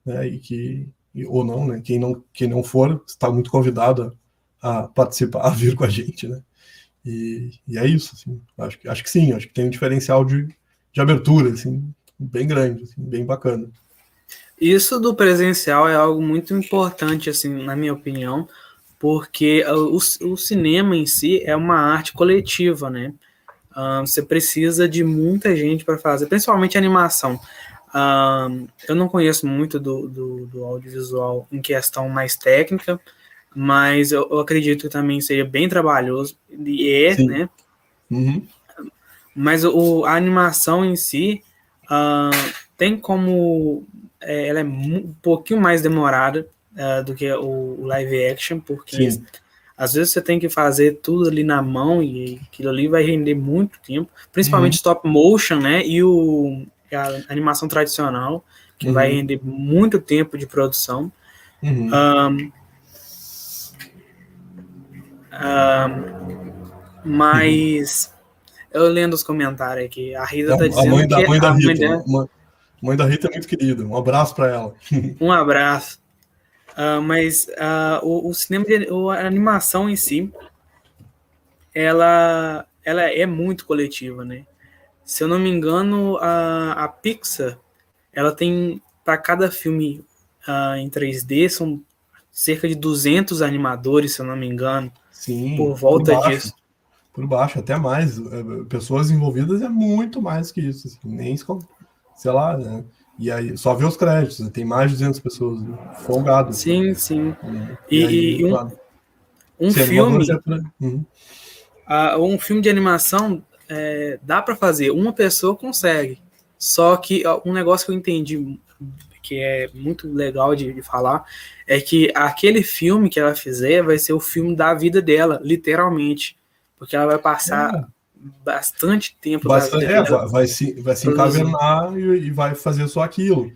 né, e que ou não, né, quem não quem não for está muito convidado a, a participar, a vir com a gente, né. E, e é isso, assim, acho, que, acho que sim, acho que tem um diferencial de, de abertura, assim, bem grande, assim, bem bacana. Isso do presencial é algo muito importante, assim, na minha opinião, porque o, o cinema em si é uma arte coletiva, né? Um, você precisa de muita gente para fazer, principalmente animação. Um, eu não conheço muito do, do, do, audiovisual em questão mais técnica, mas eu, eu, acredito que também seria bem trabalhoso, e é, Sim. né? Uhum. Mas o, a animação em si uh, tem como. É, ela é um pouquinho mais demorada uh, do que o, o, live action, porque Sim. às vezes você tem que fazer tudo ali na mão e aquilo ali vai render muito tempo, principalmente uhum. stop motion, né? E o, a animação tradicional, que uhum. vai render muito tempo de produção. Uhum. Um, um, mas eu lendo os comentários aqui, a Rita tá dizendo a mãe da, que mãe da Rita, mãe da Rita é muito querida. Um abraço para ela. um abraço. Uh, mas uh, o, o, cinema, de, a animação em si, ela, ela é muito coletiva, né? Se eu não me engano, a, a Pixar, ela tem para cada filme uh, em 3D são cerca de 200 animadores, se eu não me engano. Sim, por volta por disso. Por baixo, até mais. É, pessoas envolvidas é muito mais que isso. Assim, nem, sei lá, né? E aí, só ver os créditos, né? tem mais de 200 pessoas né? folgado. Sim, sim. Né? E, e, aí, um, claro. um filme. É uhum. uh, um filme de animação é, dá para fazer, uma pessoa consegue. Só que um negócio que eu entendi que é muito legal de, de, falar, é que aquele filme que ela fizer vai ser o filme da vida dela, literalmente. Porque ela vai passar é. Bastante tempo. Bastante, é, vai, vai, se, vai se encavernar e, e, vai fazer só aquilo.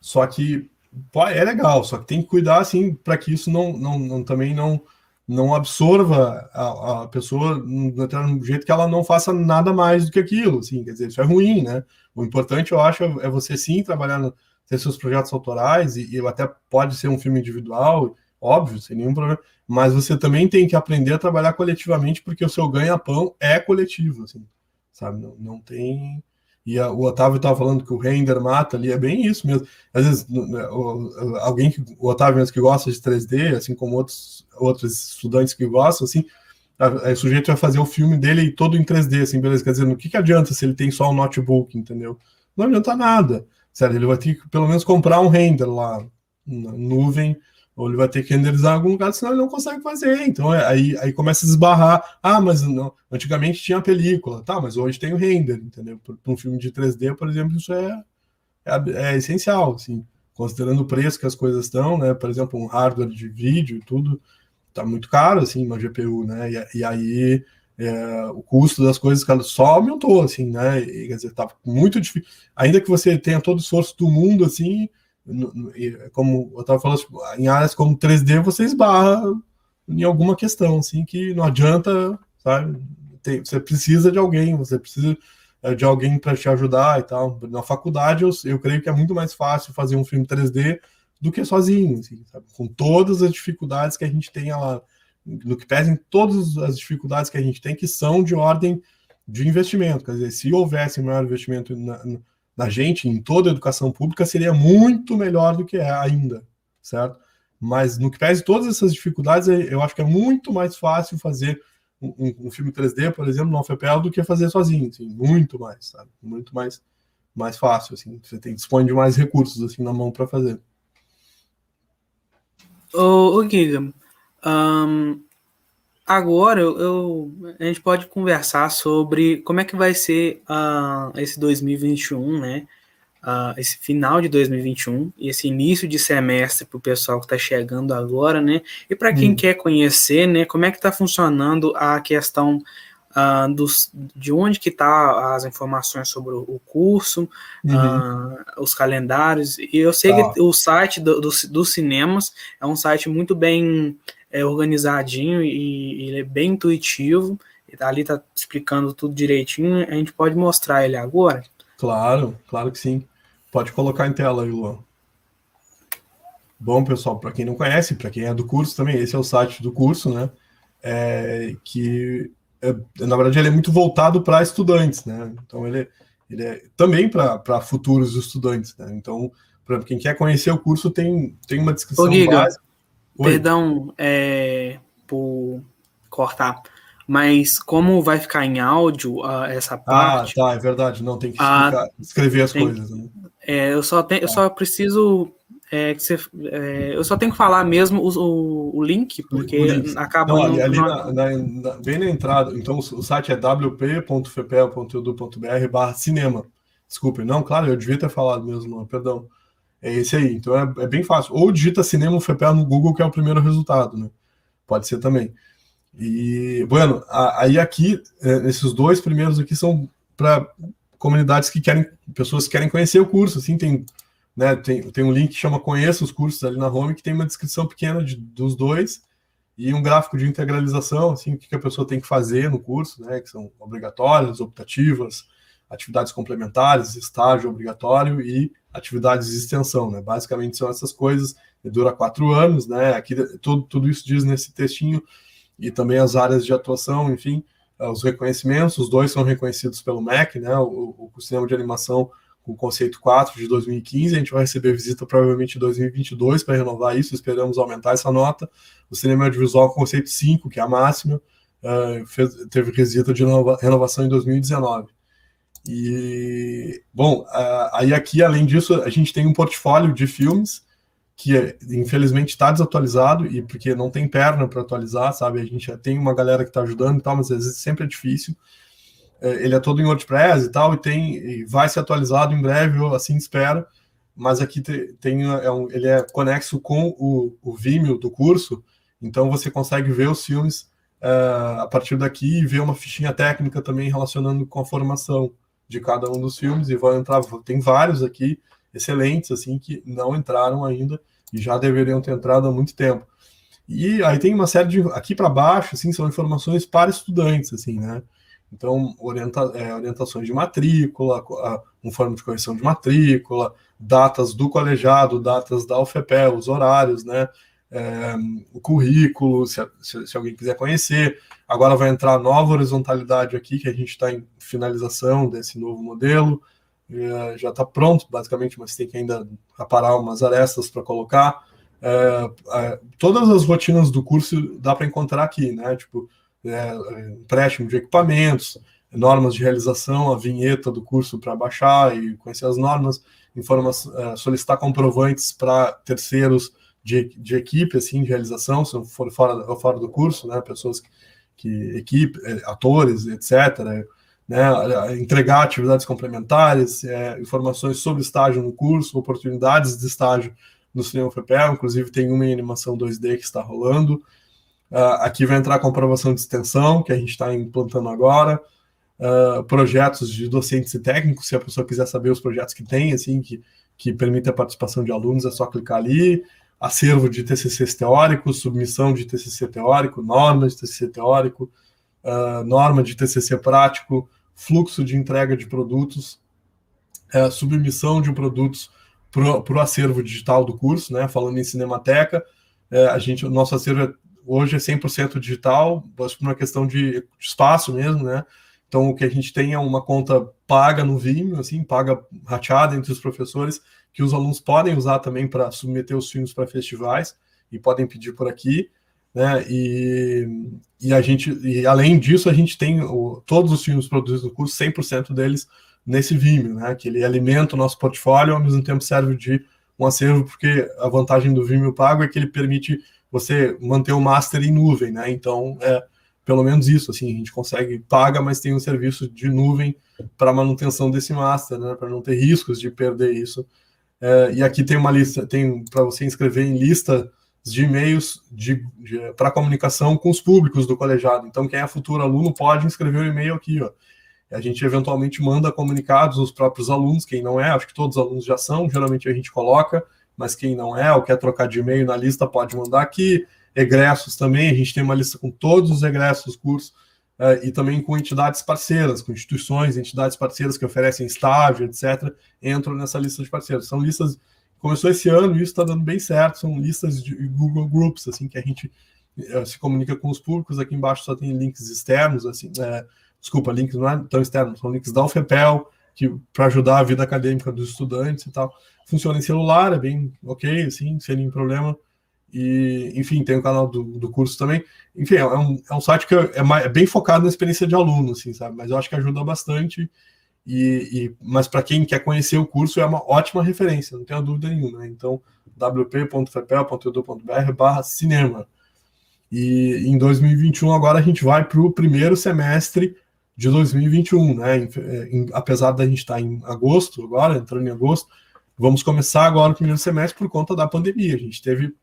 Só que pô, é legal, só que tem que cuidar assim para que isso não, não, não, também não não absorva a, a pessoa do jeito que ela não faça nada mais do que aquilo, assim, quer dizer, isso é ruim, né? O importante, eu acho, é você sim trabalhar no, ter seus projetos autorais, e, e até pode ser um filme individual, óbvio, sem nenhum problema, mas você também tem que aprender a trabalhar coletivamente, porque o seu ganha-pão é coletivo, assim, sabe? Não, não tem. E a, o Otávio estava falando que o render mata ali, é bem isso mesmo. Às vezes, o, alguém que, o Otávio mesmo que gosta de 3D, assim como outros, outros estudantes que gostam, assim, o sujeito vai fazer o filme dele todo em 3D, assim, beleza? Quer dizer, no que, que adianta se ele tem só um notebook, entendeu? Não adianta nada. Sério, ele vai ter que pelo menos comprar um render lá na nuvem, ou ele vai ter que renderizar algum lugar, senão ele não consegue fazer. Então é, aí, aí começa a desbarrar. Ah, mas não, antigamente tinha película, tá, mas hoje tem o render, entendeu? Para um filme de 3D, por exemplo, isso é, é, é, essencial, assim, considerando o preço que as coisas estão, né? Por exemplo, um hardware de vídeo e tudo, tá muito caro, assim, uma GPU, né? E, e aí é, o custo das coisas só aumentou, assim, né? E, quer dizer, tá muito difícil. Ainda que você tenha todo o esforço do mundo, assim, como eu estava falando, tipo, em áreas como 3D, você esbarra em alguma questão, assim, que não adianta, sabe? Tem, você precisa de alguém, você precisa é, de alguém para te ajudar e tal. Na faculdade, eu, eu creio que é muito mais fácil fazer um filme 3D do que sozinho, assim? Com todas as dificuldades que a gente tem lá no que pesem todas as dificuldades que a gente tem, que são de ordem de investimento. Quer dizer, se houvesse maior investimento na, na gente, em toda a educação pública, seria muito melhor do que é ainda, certo? Mas no que pese todas essas dificuldades, eu acho que é muito mais fácil fazer um, um filme 3D, por exemplo, no UFPL, do que fazer sozinho, assim, muito mais, sabe? Muito mais mais fácil, assim, você tem dispõe de mais recursos assim na mão para fazer. Ô, Giga, um, agora eu, a gente pode conversar sobre como é que vai ser uh, esse 2021, né? Uh, esse final de 2021 e esse início de semestre para o pessoal que está chegando agora, né? E para quem hum. quer conhecer, né? Como é que está funcionando a questão uh, dos, de onde que tá as informações sobre o curso, uhum. uh, os calendários. E eu sei tá. que o site do, do, dos cinemas é um site muito bem é, organizadinho e, ele é bem intuitivo. Ali tá explicando tudo direitinho. A gente pode mostrar ele agora? Claro, claro que sim. Pode colocar em tela aí, Luan. Bom, pessoal, para quem não conhece, para quem é do curso também, esse é o site do curso, né? É, que é, na verdade, ele é muito voltado para estudantes, né? Então, ele, ele é também para futuros estudantes, né? Então, para quem quer conhecer o curso, tem, tem uma descrição Ô, Giga, básica. Perdão é, por cortar, mas como vai ficar em áudio uh, essa ah, parte? Ah, tá, é verdade. Não, tem que explicar, uh, escrever as tem, coisas. Né? É, eu, só tenho, eu só preciso é, que você, é, eu só tenho que falar mesmo o, o, o link, porque o link. acaba. Não, ali, ali na, na, na, bem na entrada, então o site é wp.fepel.edu.br barra cinema. Desculpe, não, claro, eu devia ter falado mesmo, perdão. É esse aí, então é, é bem fácil. Ou digita cinema FEPEL no Google, que é o primeiro resultado, né? Pode ser também. E, bueno, aí aqui, é, esses dois primeiros aqui são para comunidades que querem, pessoas que querem conhecer o curso, assim, tem né, tem, tem um link que chama Conheça os cursos ali na home, que tem uma descrição pequena de, dos dois e um gráfico de integralização, assim, o que a pessoa tem que fazer no curso, né, que são obrigatórias, optativas, atividades complementares, estágio obrigatório e atividades de extensão, né, basicamente são essas coisas, dura quatro anos, né, aqui tudo, tudo isso diz nesse textinho, e também as áreas de atuação, enfim, os reconhecimentos, os dois são reconhecidos pelo MEC, né, o, o cinema de animação com o conceito 4 de 2015. A gente vai receber visita provavelmente em 2022 para renovar isso. Esperamos aumentar essa nota. O cinema audiovisual conceito 5, que é a máxima, uh, fez, teve visita de renova, renovação em 2019. E, bom, aí aqui, além disso, a gente tem um portfólio de filmes que infelizmente está desatualizado e porque não tem perna para atualizar, sabe? A gente já tem uma galera que está ajudando e tal, mas às vezes sempre é difícil. É, ele é todo em WordPress e tal, e tem e vai ser atualizado em breve, eu assim espero. Mas aqui tem, tem é um, ele é conexo com o, o Vimeo do curso, então você consegue ver os filmes uh, a partir daqui e ver uma fichinha técnica também relacionando com a formação de cada um dos filmes. E vão entrar, tem vários aqui excelentes, assim, que não entraram ainda e já deveriam ter entrado há muito tempo. E aí tem uma série de aqui para baixo, assim, são informações para estudantes, assim, né? Então, orienta, é, orientações de matrícula, um forma de correção de matrícula, datas do colegiado, datas da UFPE, os horários, né? É, o currículo, se, se, se, alguém quiser conhecer. Agora vai entrar nova horizontalidade aqui, que a gente está em finalização desse novo modelo. É, já está pronto, basicamente, mas tem que ainda aparar umas arestas para colocar. É, todas as rotinas do curso dá para encontrar aqui, né? Tipo, é, empréstimo de equipamentos, normas de realização, a vinheta do curso para baixar e conhecer as normas, é, solicitar comprovantes para terceiros de, de equipe, assim, de realização, se for fora, fora do curso, né, pessoas que, que equipe, é, atores, etc., né, entregar atividades complementares, é, informações sobre estágio no curso, oportunidades de estágio no cinema FPL, inclusive tem uma em animação 2D que está rolando, Uh, aqui vai entrar a comprovação de extensão, que a gente está implantando agora, uh, projetos de docentes e técnicos, se a pessoa quiser saber os projetos que tem, assim, que, que permite a participação de alunos, é só clicar ali, acervo de TCCs teóricos, submissão de TCC teórico, norma de TCC teórico, uh, norma de TCC prático, fluxo de entrega de produtos, uh, submissão de produtos para o acervo digital do curso, né, falando em Cinemateca, uh, a gente, o nosso acervo é hoje é 100% digital, por uma questão de espaço mesmo, né? Então, o que a gente tem é uma conta paga no Vimeo, assim, paga rateada entre os professores, que os alunos podem usar também para submeter os filmes para festivais e podem pedir por aqui, né? E, e a gente, e além disso, a gente tem o, todos os filmes produzidos no curso, 100% deles nesse Vimeo, né? Que ele alimenta o nosso portfólio, ao mesmo tempo serve de um acervo, porque a vantagem do Vimeo pago é que ele permite você manter o master em nuvem, né? Então, é pelo menos isso, assim, a gente consegue, paga, mas tem um serviço de nuvem para manutenção desse master, né? Para não ter riscos de perder isso. É, e aqui tem uma lista, tem para você inscrever em lista de e-mails de, de para comunicação com os públicos do colegiado. Então, quem é futuro aluno pode inscrever o e-mail aqui, ó. A gente eventualmente manda comunicados aos próprios alunos, quem não é, acho que todos os alunos já são, geralmente a gente coloca, mas quem não é ou quer trocar de e-mail na lista pode mandar aqui. Egressos também, a gente tem uma lista com todos os egressos dos cursos uh, e também com entidades parceiras, com instituições, entidades parceiras que oferecem estágio, etc., entram nessa lista de parceiros. São listas começou esse ano e isso está dando bem certo. São listas de Google Groups, assim, que a gente uh, se comunica com os públicos. Aqui embaixo só tem links externos, assim, uh, desculpa, links não é tão externos, são links da UFPEL, que para ajudar a vida acadêmica dos estudantes e tal. Funciona em celular, é bem ok, assim, sem nenhum problema. E, enfim, tem o canal do, do curso também. Enfim, é um, é um site que é, mais, é bem focado na experiência de aluno, assim, sabe? Mas eu acho que ajuda bastante. E, e mas para quem quer conhecer o curso, é uma ótima referência, não tenho dúvida nenhuma. Né? Então, wp.fepel.edu.br barra cinema. E em 2021, agora a gente vai para o primeiro semestre de 2021, né? Em, em, apesar da gente estar tá em agosto, agora, entrando em agosto, vamos começar agora o primeiro semestre por conta da pandemia. A gente teve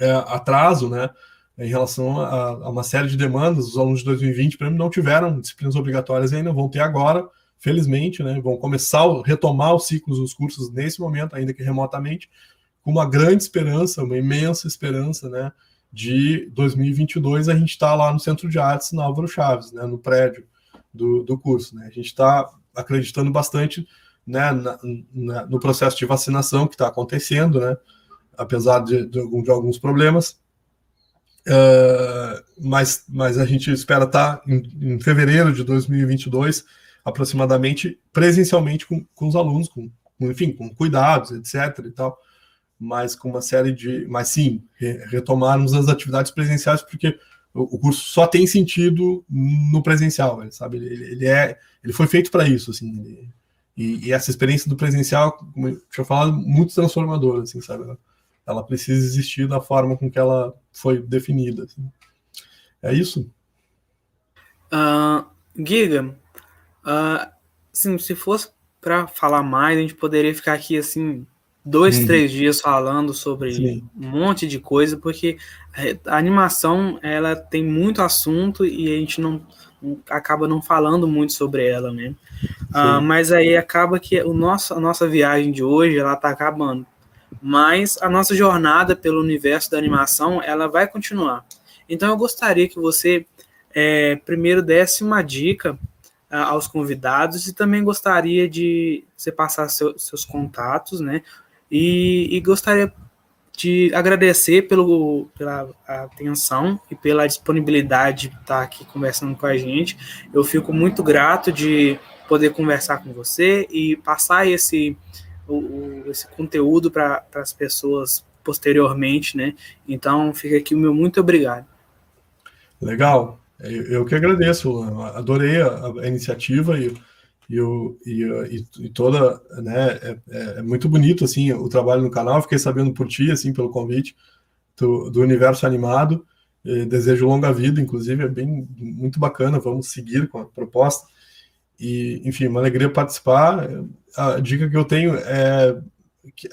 é, atraso, né? Em relação a, a, uma série de demandas, os alunos de 2020, por exemplo, não tiveram disciplinas obrigatórias ainda, vão ter agora, felizmente, né? Vão começar a retomar os ciclos dos cursos nesse momento, ainda que remotamente, com uma grande esperança, uma imensa esperança, né? De 2022 a gente está lá no Centro de Artes na Álvaro Chaves, né? No prédio do, do curso. Né? A gente está acreditando bastante né, na, na, no processo de vacinação que está acontecendo, né? Apesar de, de, de alguns problemas. Uh, mas, mas a gente espera estar tá em, em, fevereiro de 2022, aproximadamente, presencialmente com, com os alunos, com, com, enfim, com cuidados, etc. e tal, mas com uma série de. Mas sim, re, retomarmos as atividades presenciais, porque o, curso só tem sentido no presencial, sabe? Ele, ele, é, ele foi feito para isso, assim. E, e, essa experiência do presencial, como eu tinha falado, muito transformadora, assim, sabe? Ela, precisa existir da forma com que ela foi definida. Assim. É isso? Uh, Giga, uh, assim, se fosse para falar mais, a gente poderia ficar aqui assim dois, uhum. três dias falando sobre Sim. um monte de coisa, porque a animação ela tem muito assunto e a gente não acaba não falando muito sobre ela, né? Uh, mas aí acaba que o nosso, a nossa viagem de hoje ela está acabando, mas a nossa jornada pelo universo da animação ela vai continuar. Então eu gostaria que você é, primeiro desse uma dica uh, aos convidados e também gostaria de você passar seu, seus contatos, né? E, e gostaria de agradecer pelo, pela atenção e pela disponibilidade de estar aqui conversando com a gente. Eu fico muito grato de poder conversar com você e passar esse, o, esse conteúdo para as pessoas posteriormente, né? Então, fica aqui o meu muito obrigado. Legal. Eu que agradeço, adorei a, a iniciativa e e, o, e, e, e toda, né, é, é, é, muito bonito, assim, o trabalho no canal, fiquei sabendo por ti, assim, pelo convite do, do universo animado, desejo longa vida, inclusive, é bem, muito bacana, vamos seguir com a proposta, e, enfim, uma alegria participar, a dica que eu tenho é,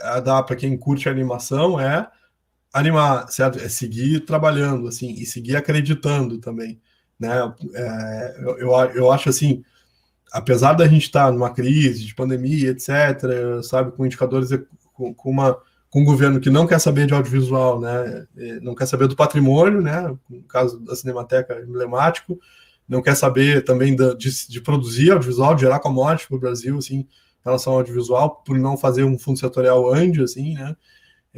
a dar para quem curte animação é animar, certo? É seguir trabalhando, assim, e seguir acreditando também, né, é, eu, eu, acho, assim, apesar da gente estar numa crise de pandemia, etc., sabe, com indicadores com, com, uma com um governo que não quer saber de audiovisual, né, não quer saber do patrimônio, né, no caso da Cinemateca emblemático, não quer saber também de, de, produzir audiovisual, de gerar commodity para o Brasil, assim, em relação ao audiovisual, por não fazer um fundo setorial anjo, assim, né,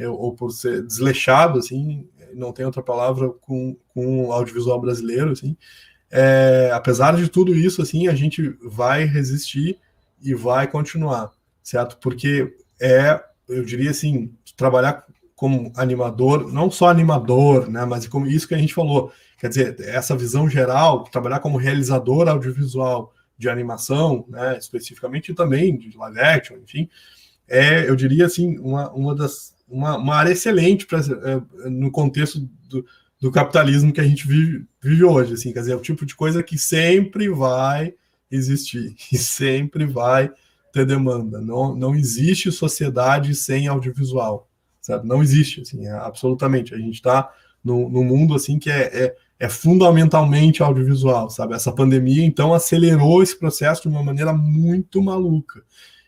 ou por ser desleixado, assim, não tem outra palavra com, com o audiovisual brasileiro, assim, é, apesar de tudo isso, assim, a gente vai resistir e vai continuar, certo? Porque é, eu diria assim, trabalhar como animador, não só animador, né, mas como isso que a gente falou, quer dizer, essa visão geral, trabalhar como realizador audiovisual de animação, né, especificamente também de live action, enfim, é, eu diria assim, uma, uma das uma, uma área excelente pra, é, no contexto do, do, capitalismo que a gente vive, vive hoje, assim, quer dizer, é o tipo de coisa que sempre vai existir e sempre vai ter demanda. Não, não existe sociedade sem audiovisual, sabe? Não existe, assim, é, absolutamente. A gente está no, no mundo assim que é, é, é, fundamentalmente audiovisual, sabe? Essa pandemia então acelerou esse processo de uma maneira muito maluca.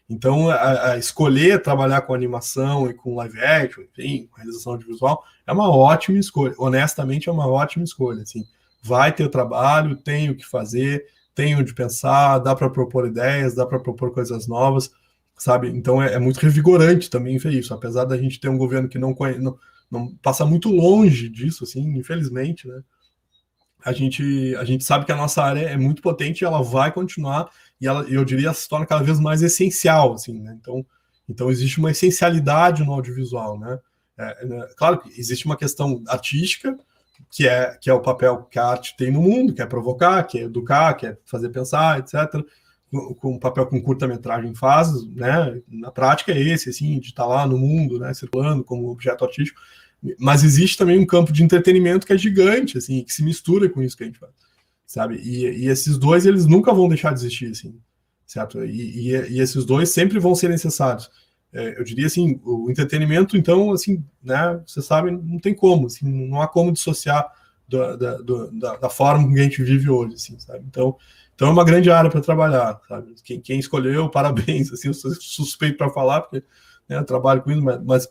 Então, a, a escolher trabalhar com animação e com live action, enfim, realização audiovisual, é uma ótima escolha. Honestamente, é uma ótima escolha. Assim, vai ter trabalho, tem o que fazer, tem onde pensar, dá para propor ideias, dá para propor coisas novas, sabe? Então, é, é, muito revigorante também ver isso. Apesar da gente ter um governo que não, conhece, não, não passa muito longe disso, assim, infelizmente, né? A gente, a gente sabe que a nossa área é muito potente ela vai continuar e ela, eu diria, se torna cada vez mais essencial, assim, né? Então, então existe uma essencialidade no audiovisual, né? É, né? Claro que existe uma questão artística, que é, que é o papel que a arte tem no mundo, que é provocar, que é educar, que é fazer pensar, etc. Com o papel com curta-metragem faz, né? Na prática é esse, assim, de estar lá no mundo, né? Circulando como objeto artístico. Mas existe também um campo de entretenimento que é gigante, assim, que se mistura com isso que a gente faz sabe? E, e, esses dois, eles nunca vão deixar de existir, assim, certo? E, e, e esses dois sempre vão ser necessários. É, eu diria assim, o entretenimento, então, assim, né, você sabe, não tem como, assim, não há como dissociar da, da, da, da forma que a gente vive hoje, assim, sabe? Então, então é uma grande área para trabalhar, sabe? Quem, quem, escolheu, parabéns, assim, eu sou suspeito para falar, porque né, eu trabalho com isso, mas, mas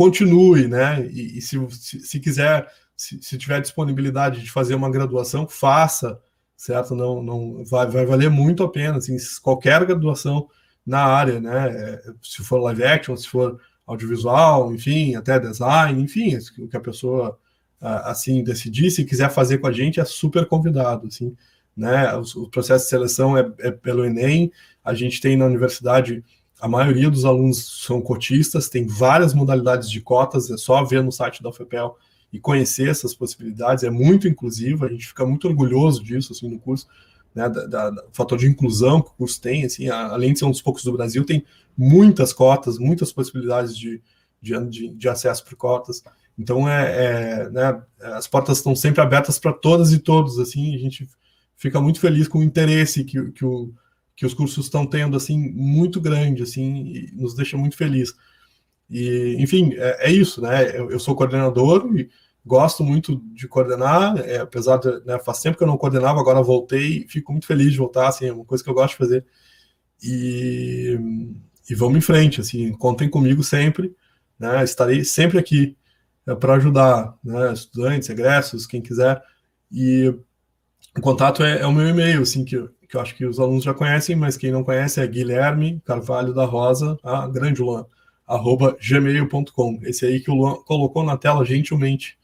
continue, né? E, e se, se, se, quiser se, se, tiver disponibilidade de fazer uma graduação, faça, certo? Não, não vai, vai valer muito a pena, assim, qualquer graduação na área, né? É, se for live action, se for audiovisual, enfim, até design, enfim, o que a pessoa assim decidir, se quiser fazer com a gente, é super convidado, assim, né? O, processo de seleção é, é pelo Enem, a gente tem na universidade a maioria dos alunos são cotistas, tem várias modalidades de cotas, é só ver no site da UFPEL e conhecer essas possibilidades. É muito inclusivo, a gente fica muito orgulhoso disso assim, no curso, né, da, da, fator de inclusão que o curso tem. Assim, a, além de ser um dos poucos do Brasil, tem muitas cotas, muitas possibilidades de, de, de acesso por cotas. Então, é, é né, as portas estão sempre abertas para todas e todos. Assim, a gente fica muito feliz com o interesse que, que, o, que os cursos estão tendo, assim, muito grande, assim, nos deixa muito feliz. E, enfim, é, é isso, né? Eu, eu, sou coordenador e gosto muito de coordenar, é, apesar de, né, faz tempo que eu não coordenava, agora voltei, fico muito feliz de voltar, assim, é uma coisa que eu gosto de fazer. E, e vamos em frente, assim, contem comigo sempre, né? Estarei sempre aqui é, para ajudar, né? Estudantes, egressos, quem quiser. E o contato é, é o meu e-mail, assim, que, que eu acho que os alunos já conhecem, mas quem não conhece é Guilherme Carvalho da Rosa, a grande Luan arroba gmail.com. Esse aí que o Luan colocou na tela gentilmente.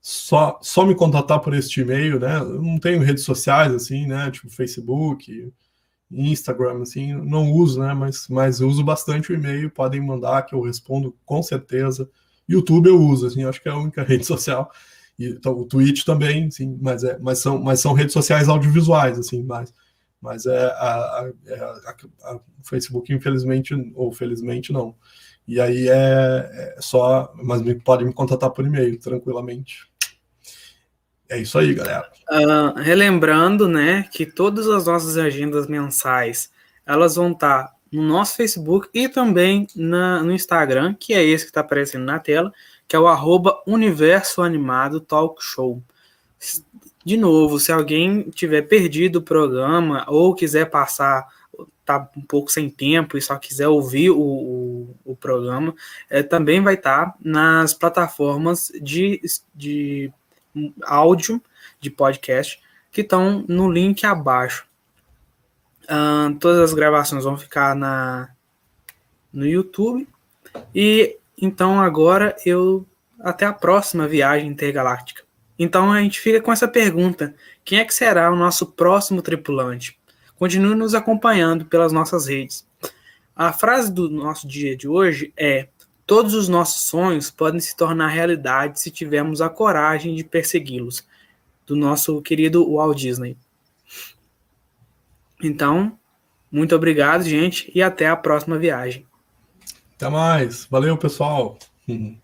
Só, só me contatar por este e-mail, né? Eu não tenho redes sociais assim, né? Tipo Facebook, Instagram, assim, não uso, né? Mas, mas uso bastante o e-mail, podem mandar que eu respondo com certeza. YouTube eu uso, assim, acho que é a única rede social. E, então, o Twitch também, sim, mas, é, mas, são, mas são redes sociais audiovisuais, assim, mas, mas é a, a, é a, Facebook, infelizmente, ou felizmente, não. E aí é, é só, mas me, pode me contatar por e-mail tranquilamente. É isso aí, galera. Uh, relembrando, né, que todas as nossas agendas mensais elas vão estar tá no nosso Facebook e também na, no Instagram, que é esse que está aparecendo na tela, que é o arroba Universo Animado Talk Show. De novo, se alguém tiver perdido o programa ou quiser passar tá um pouco sem tempo e só quiser ouvir o, o, o programa, é, também vai estar tá nas plataformas de, de áudio, de podcast, que estão no link abaixo. Uh, todas as gravações vão ficar na, no YouTube. E então agora eu. Até a próxima viagem intergaláctica. Então a gente fica com essa pergunta: quem é que será o nosso próximo tripulante? Continue nos acompanhando pelas nossas redes. A frase do nosso dia de hoje é: Todos os nossos sonhos podem se tornar realidade se tivermos a coragem de persegui-los. Do nosso querido Walt Disney. Então, muito obrigado, gente, e até a próxima viagem. Até mais. Valeu, pessoal.